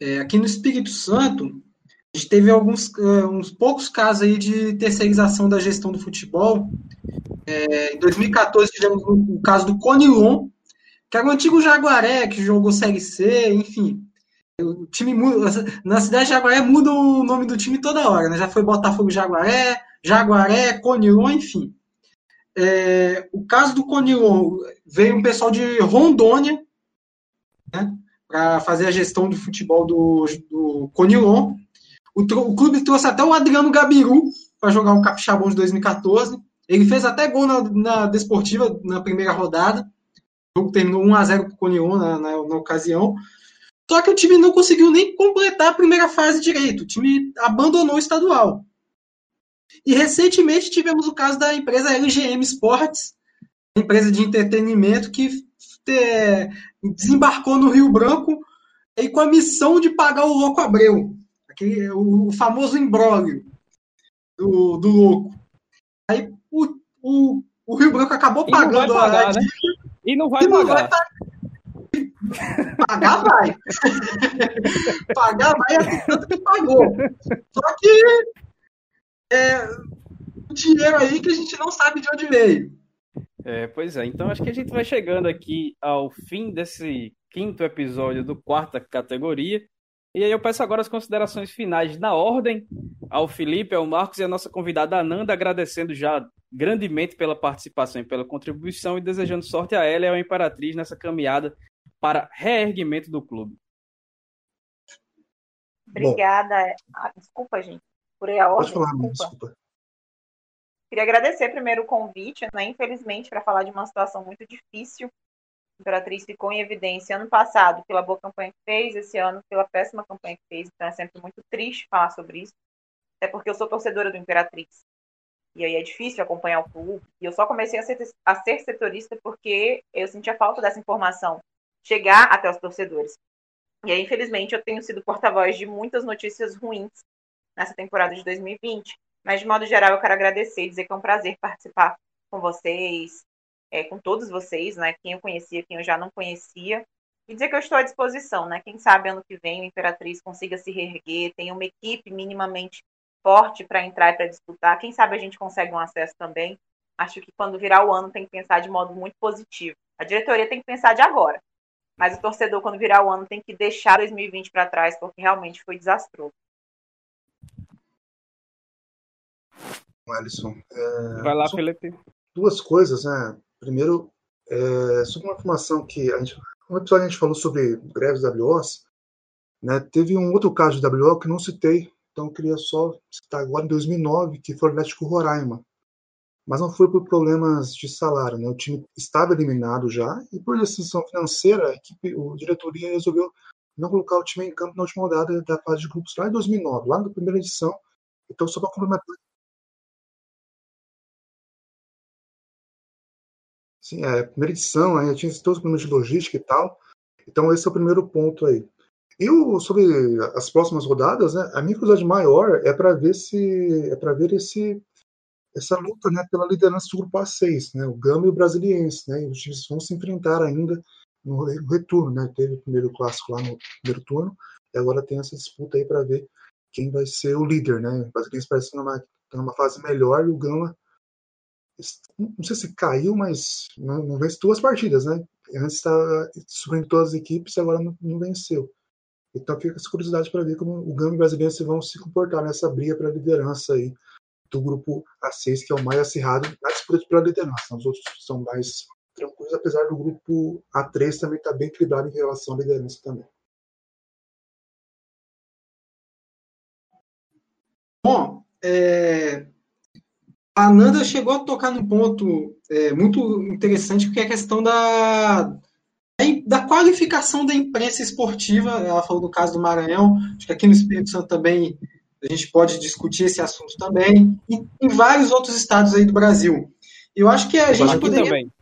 Speaker 2: É, aqui no Espírito Santo, a gente teve alguns uh, uns poucos casos aí de terceirização da gestão do futebol. É, em 2014 tivemos o, o caso do Conilon, que era o antigo Jaguaré, que jogou Série C, enfim. O time muda, na cidade de Jaguaré muda o nome do time toda hora, né? Já foi Botafogo Jaguaré, Jaguaré, Conilon, enfim. É, o caso do Conilon veio um pessoal de Rondônia, né? Para fazer a gestão do futebol do, do Conilon. O, o clube trouxe até o Adriano Gabiru para jogar um Capixabão de 2014. Ele fez até gol na, na Desportiva na primeira rodada. O jogo terminou 1x0 para o Conilon na, na, na ocasião. Só que o time não conseguiu nem completar a primeira fase direito. O time abandonou o estadual. E recentemente tivemos o caso da empresa LGM Sports, empresa de entretenimento que é, desembarcou no Rio Branco e com a missão de pagar o Louco Abreu aquele, o, famoso imbróglio do, do louco. Aí o, o, o Rio Branco acabou pagando
Speaker 1: pagar, a né? E não vai e não pagar. Vai
Speaker 2: pagar vai. pagar vai [laughs] até tanto que pagou. Só que é dinheiro aí que a gente não sabe de onde veio.
Speaker 1: É, pois é, então acho que a gente vai chegando aqui ao fim desse quinto episódio do quarta categoria. E aí eu peço agora as considerações finais na ordem ao Felipe, ao Marcos e à nossa convidada Ananda, agradecendo já grandemente pela participação e pela contribuição e desejando sorte a ela e à Imperatriz nessa caminhada para reerguimento do clube.
Speaker 4: Obrigada. Ah, desculpa, gente, por aí a ordem. Pode falar, desculpa. desculpa. Queria agradecer primeiro o convite, né? Infelizmente, para falar de uma situação muito difícil Imperatriz ficou em evidência ano passado pela boa campanha que fez, esse ano pela péssima campanha que fez, então é sempre muito triste falar sobre isso, até porque eu sou torcedora do Imperatriz. E aí é difícil acompanhar o clube. E eu só comecei a ser, a ser setorista porque eu sentia falta dessa informação chegar até os torcedores. E aí, infelizmente, eu tenho sido porta-voz de muitas notícias ruins nessa temporada de 2020. Mas, de modo geral, eu quero agradecer dizer que é um prazer participar com vocês, é, com todos vocês, né? Quem eu conhecia, quem eu já não conhecia. E dizer que eu estou à disposição, né? Quem sabe ano que vem o Imperatriz consiga se reerguer, tenha uma equipe minimamente forte para entrar e para disputar. Quem sabe a gente consegue um acesso também. Acho que quando virar o ano tem que pensar de modo muito positivo. A diretoria tem que pensar de agora. Mas o torcedor, quando virar o ano, tem que deixar 2020 para trás, porque realmente foi desastroso.
Speaker 3: Alisson. É...
Speaker 1: Vai lá, Felipe.
Speaker 3: Duas coisas, né? Primeiro, é, sobre uma informação que a gente, um episódio a gente falou sobre greves WOs, né, teve um outro caso de WO que não citei, então eu queria só citar agora em 2009, que foi o Atlético Roraima. Mas não foi por problemas de salário, né? O time estava eliminado já e por decisão financeira, a equipe, a diretoria resolveu não colocar o time em campo na última rodada da fase de grupos lá em 2009, lá na primeira edição. Então, só para complementar Sim, é, primeira edição, aí tinha todos os problemas de logística e tal. Então esse é o primeiro ponto aí. E o, sobre as próximas rodadas, né, a minha curiosidade maior é para ver se é para ver esse essa luta, né, pela liderança do grupo A6, né, o Gama e o Brasiliense, né, e os times vão se enfrentar ainda no, no retorno, né, teve o primeiro clássico lá no primeiro turno, e agora tem essa disputa aí para ver quem vai ser o líder, né, o Brasiliense parece estar numa, tá numa fase melhor e o Gama não sei se caiu, mas não, não vence duas partidas, né? Antes estava subindo todas as equipes e agora não, não, venceu. Então fica essa curiosidade para ver como o Gama brasileiro se vão se comportar nessa briga para a liderança aí do grupo A6, que é o mais acirrado na disputa pela liderança. Os outros são mais tranquilos, apesar do grupo A3 também estar tá bem equilibrado em relação à liderança também.
Speaker 2: Bom, é, a Nanda chegou a tocar num ponto é, muito interessante, que é a questão da, da qualificação da imprensa esportiva. Ela falou do caso do Maranhão, acho que aqui no Espírito Santo também a gente pode discutir esse assunto também, e em vários outros estados aí do Brasil. Eu acho que a gente
Speaker 1: aqui
Speaker 2: poderia.
Speaker 1: Também.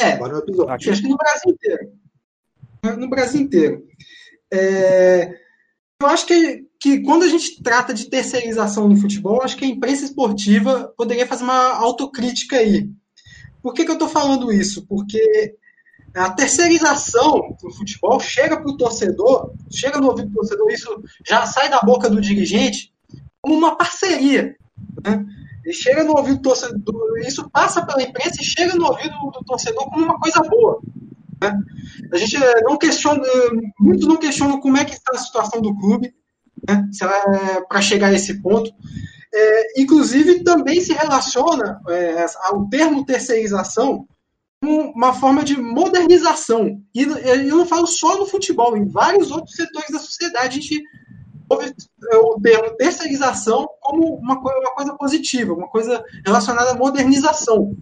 Speaker 2: É, aqui. acho que no Brasil inteiro. no Brasil inteiro. É, eu acho que, que quando a gente trata de terceirização no futebol, acho que a imprensa esportiva poderia fazer uma autocrítica aí. Por que, que eu estou falando isso? Porque a terceirização do futebol chega para o torcedor, chega no ouvido do torcedor, isso já sai da boca do dirigente como uma parceria. Né? E chega no ouvido do torcedor, isso passa pela imprensa e chega no ouvido do torcedor como uma coisa boa. Né? A gente eh, não questiona, muitos não questionam como é que está a situação do clube, né? para chegar a esse ponto. É, inclusive, também se relaciona é, ao termo terceirização com uma forma de modernização. E eu não falo só no futebol, em vários outros setores da sociedade a gente ouve é, o termo terceirização como uma, uma coisa positiva, uma coisa relacionada à modernização.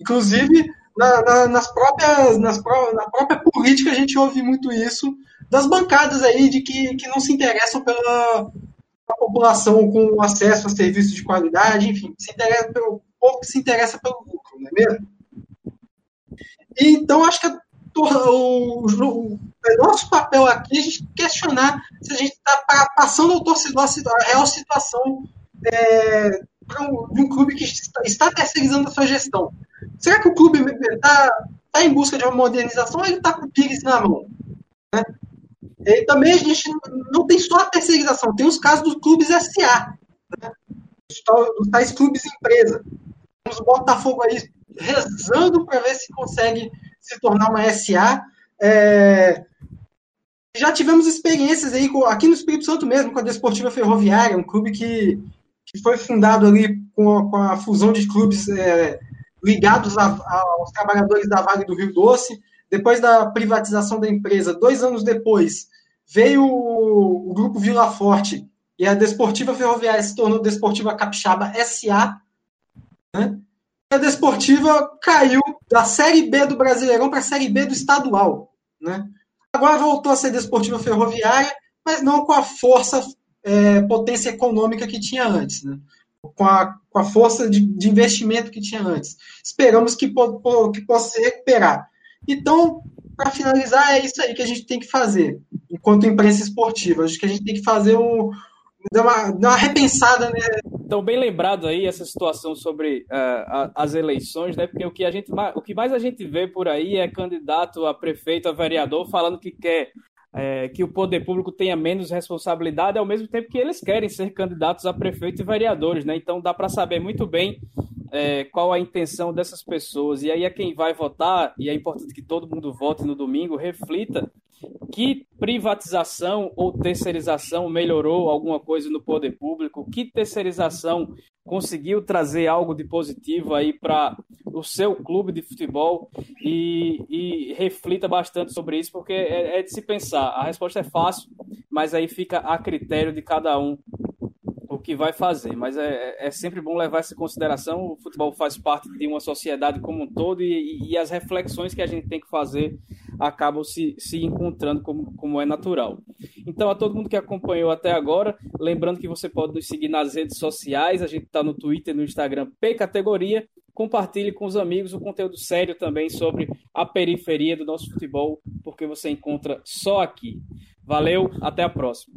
Speaker 2: Inclusive, na, na, nas próprias, nas, na própria política a gente ouve muito isso das bancadas aí de que, que não se interessam pela, população com acesso a serviços de qualidade, enfim, se interessa pelo povo que se interessa pelo lucro, não é mesmo? E, então, acho que o, o, o, nosso papel aqui é a gente questionar se a gente está passando ao torcedor a, real situação é, de um clube que está, está terceirizando a sua gestão. Será que o clube está tá em busca de uma modernização ou ele está com o Pires na mão? Né? E também a gente não tem só a terceirização, tem os casos dos clubes SA, né? dos tais clubes empresa. Temos o Botafogo aí rezando para ver se consegue se tornar uma SA. É... Já tivemos experiências aí aqui no Espírito Santo mesmo, com a Desportiva Ferroviária, um clube que, que foi fundado ali com a, com a fusão de clubes é, ligados a, aos trabalhadores da Vale do Rio Doce. Depois da privatização da empresa, dois anos depois, veio o, grupo Vila Forte e a Desportiva Ferroviária se tornou Desportiva Capixaba SA. Né? a Desportiva caiu da Série B do Brasileirão para a Série B do Estadual. Né? Agora voltou a ser Desportiva Ferroviária, mas não com a força, é, potência econômica que tinha antes. Né? Com, a, com a força de, de investimento que tinha antes. Esperamos que, po, que possa se recuperar. Então, para finalizar, é isso aí que a gente tem que fazer, enquanto imprensa esportiva. Acho que a gente tem que fazer um, dar uma, dar uma repensada, né?
Speaker 1: Então, bem lembrado aí essa situação sobre uh, as eleições, né? Porque o que, a gente, o que mais a gente vê por aí é candidato a prefeito, a vereador, falando que quer é, que o poder público tenha menos responsabilidade, ao mesmo tempo que eles querem ser candidatos a prefeito e vereadores, né? Então dá para saber muito bem é, qual a intenção dessas pessoas. E aí é quem vai votar, e é importante que todo mundo vote no domingo, reflita que privatização ou terceirização melhorou alguma coisa no poder público, que terceirização conseguiu trazer algo de positivo aí para o seu clube de futebol e, e, reflita bastante sobre isso, porque é, é de se pensar. A resposta é fácil, mas aí fica a critério de cada um que vai fazer. Mas é, é sempre bom levar essa consideração. O futebol faz parte de uma sociedade como um todo e, e as reflexões que a gente tem que fazer acabam se, se encontrando como, como é natural. Então, a todo mundo que acompanhou até agora, lembrando que você pode nos seguir nas redes sociais, a gente está no Twitter, no Instagram, P Categoria. Compartilhe com os amigos o conteúdo sério também sobre a periferia do nosso futebol, porque você encontra só aqui. Valeu, até a próxima.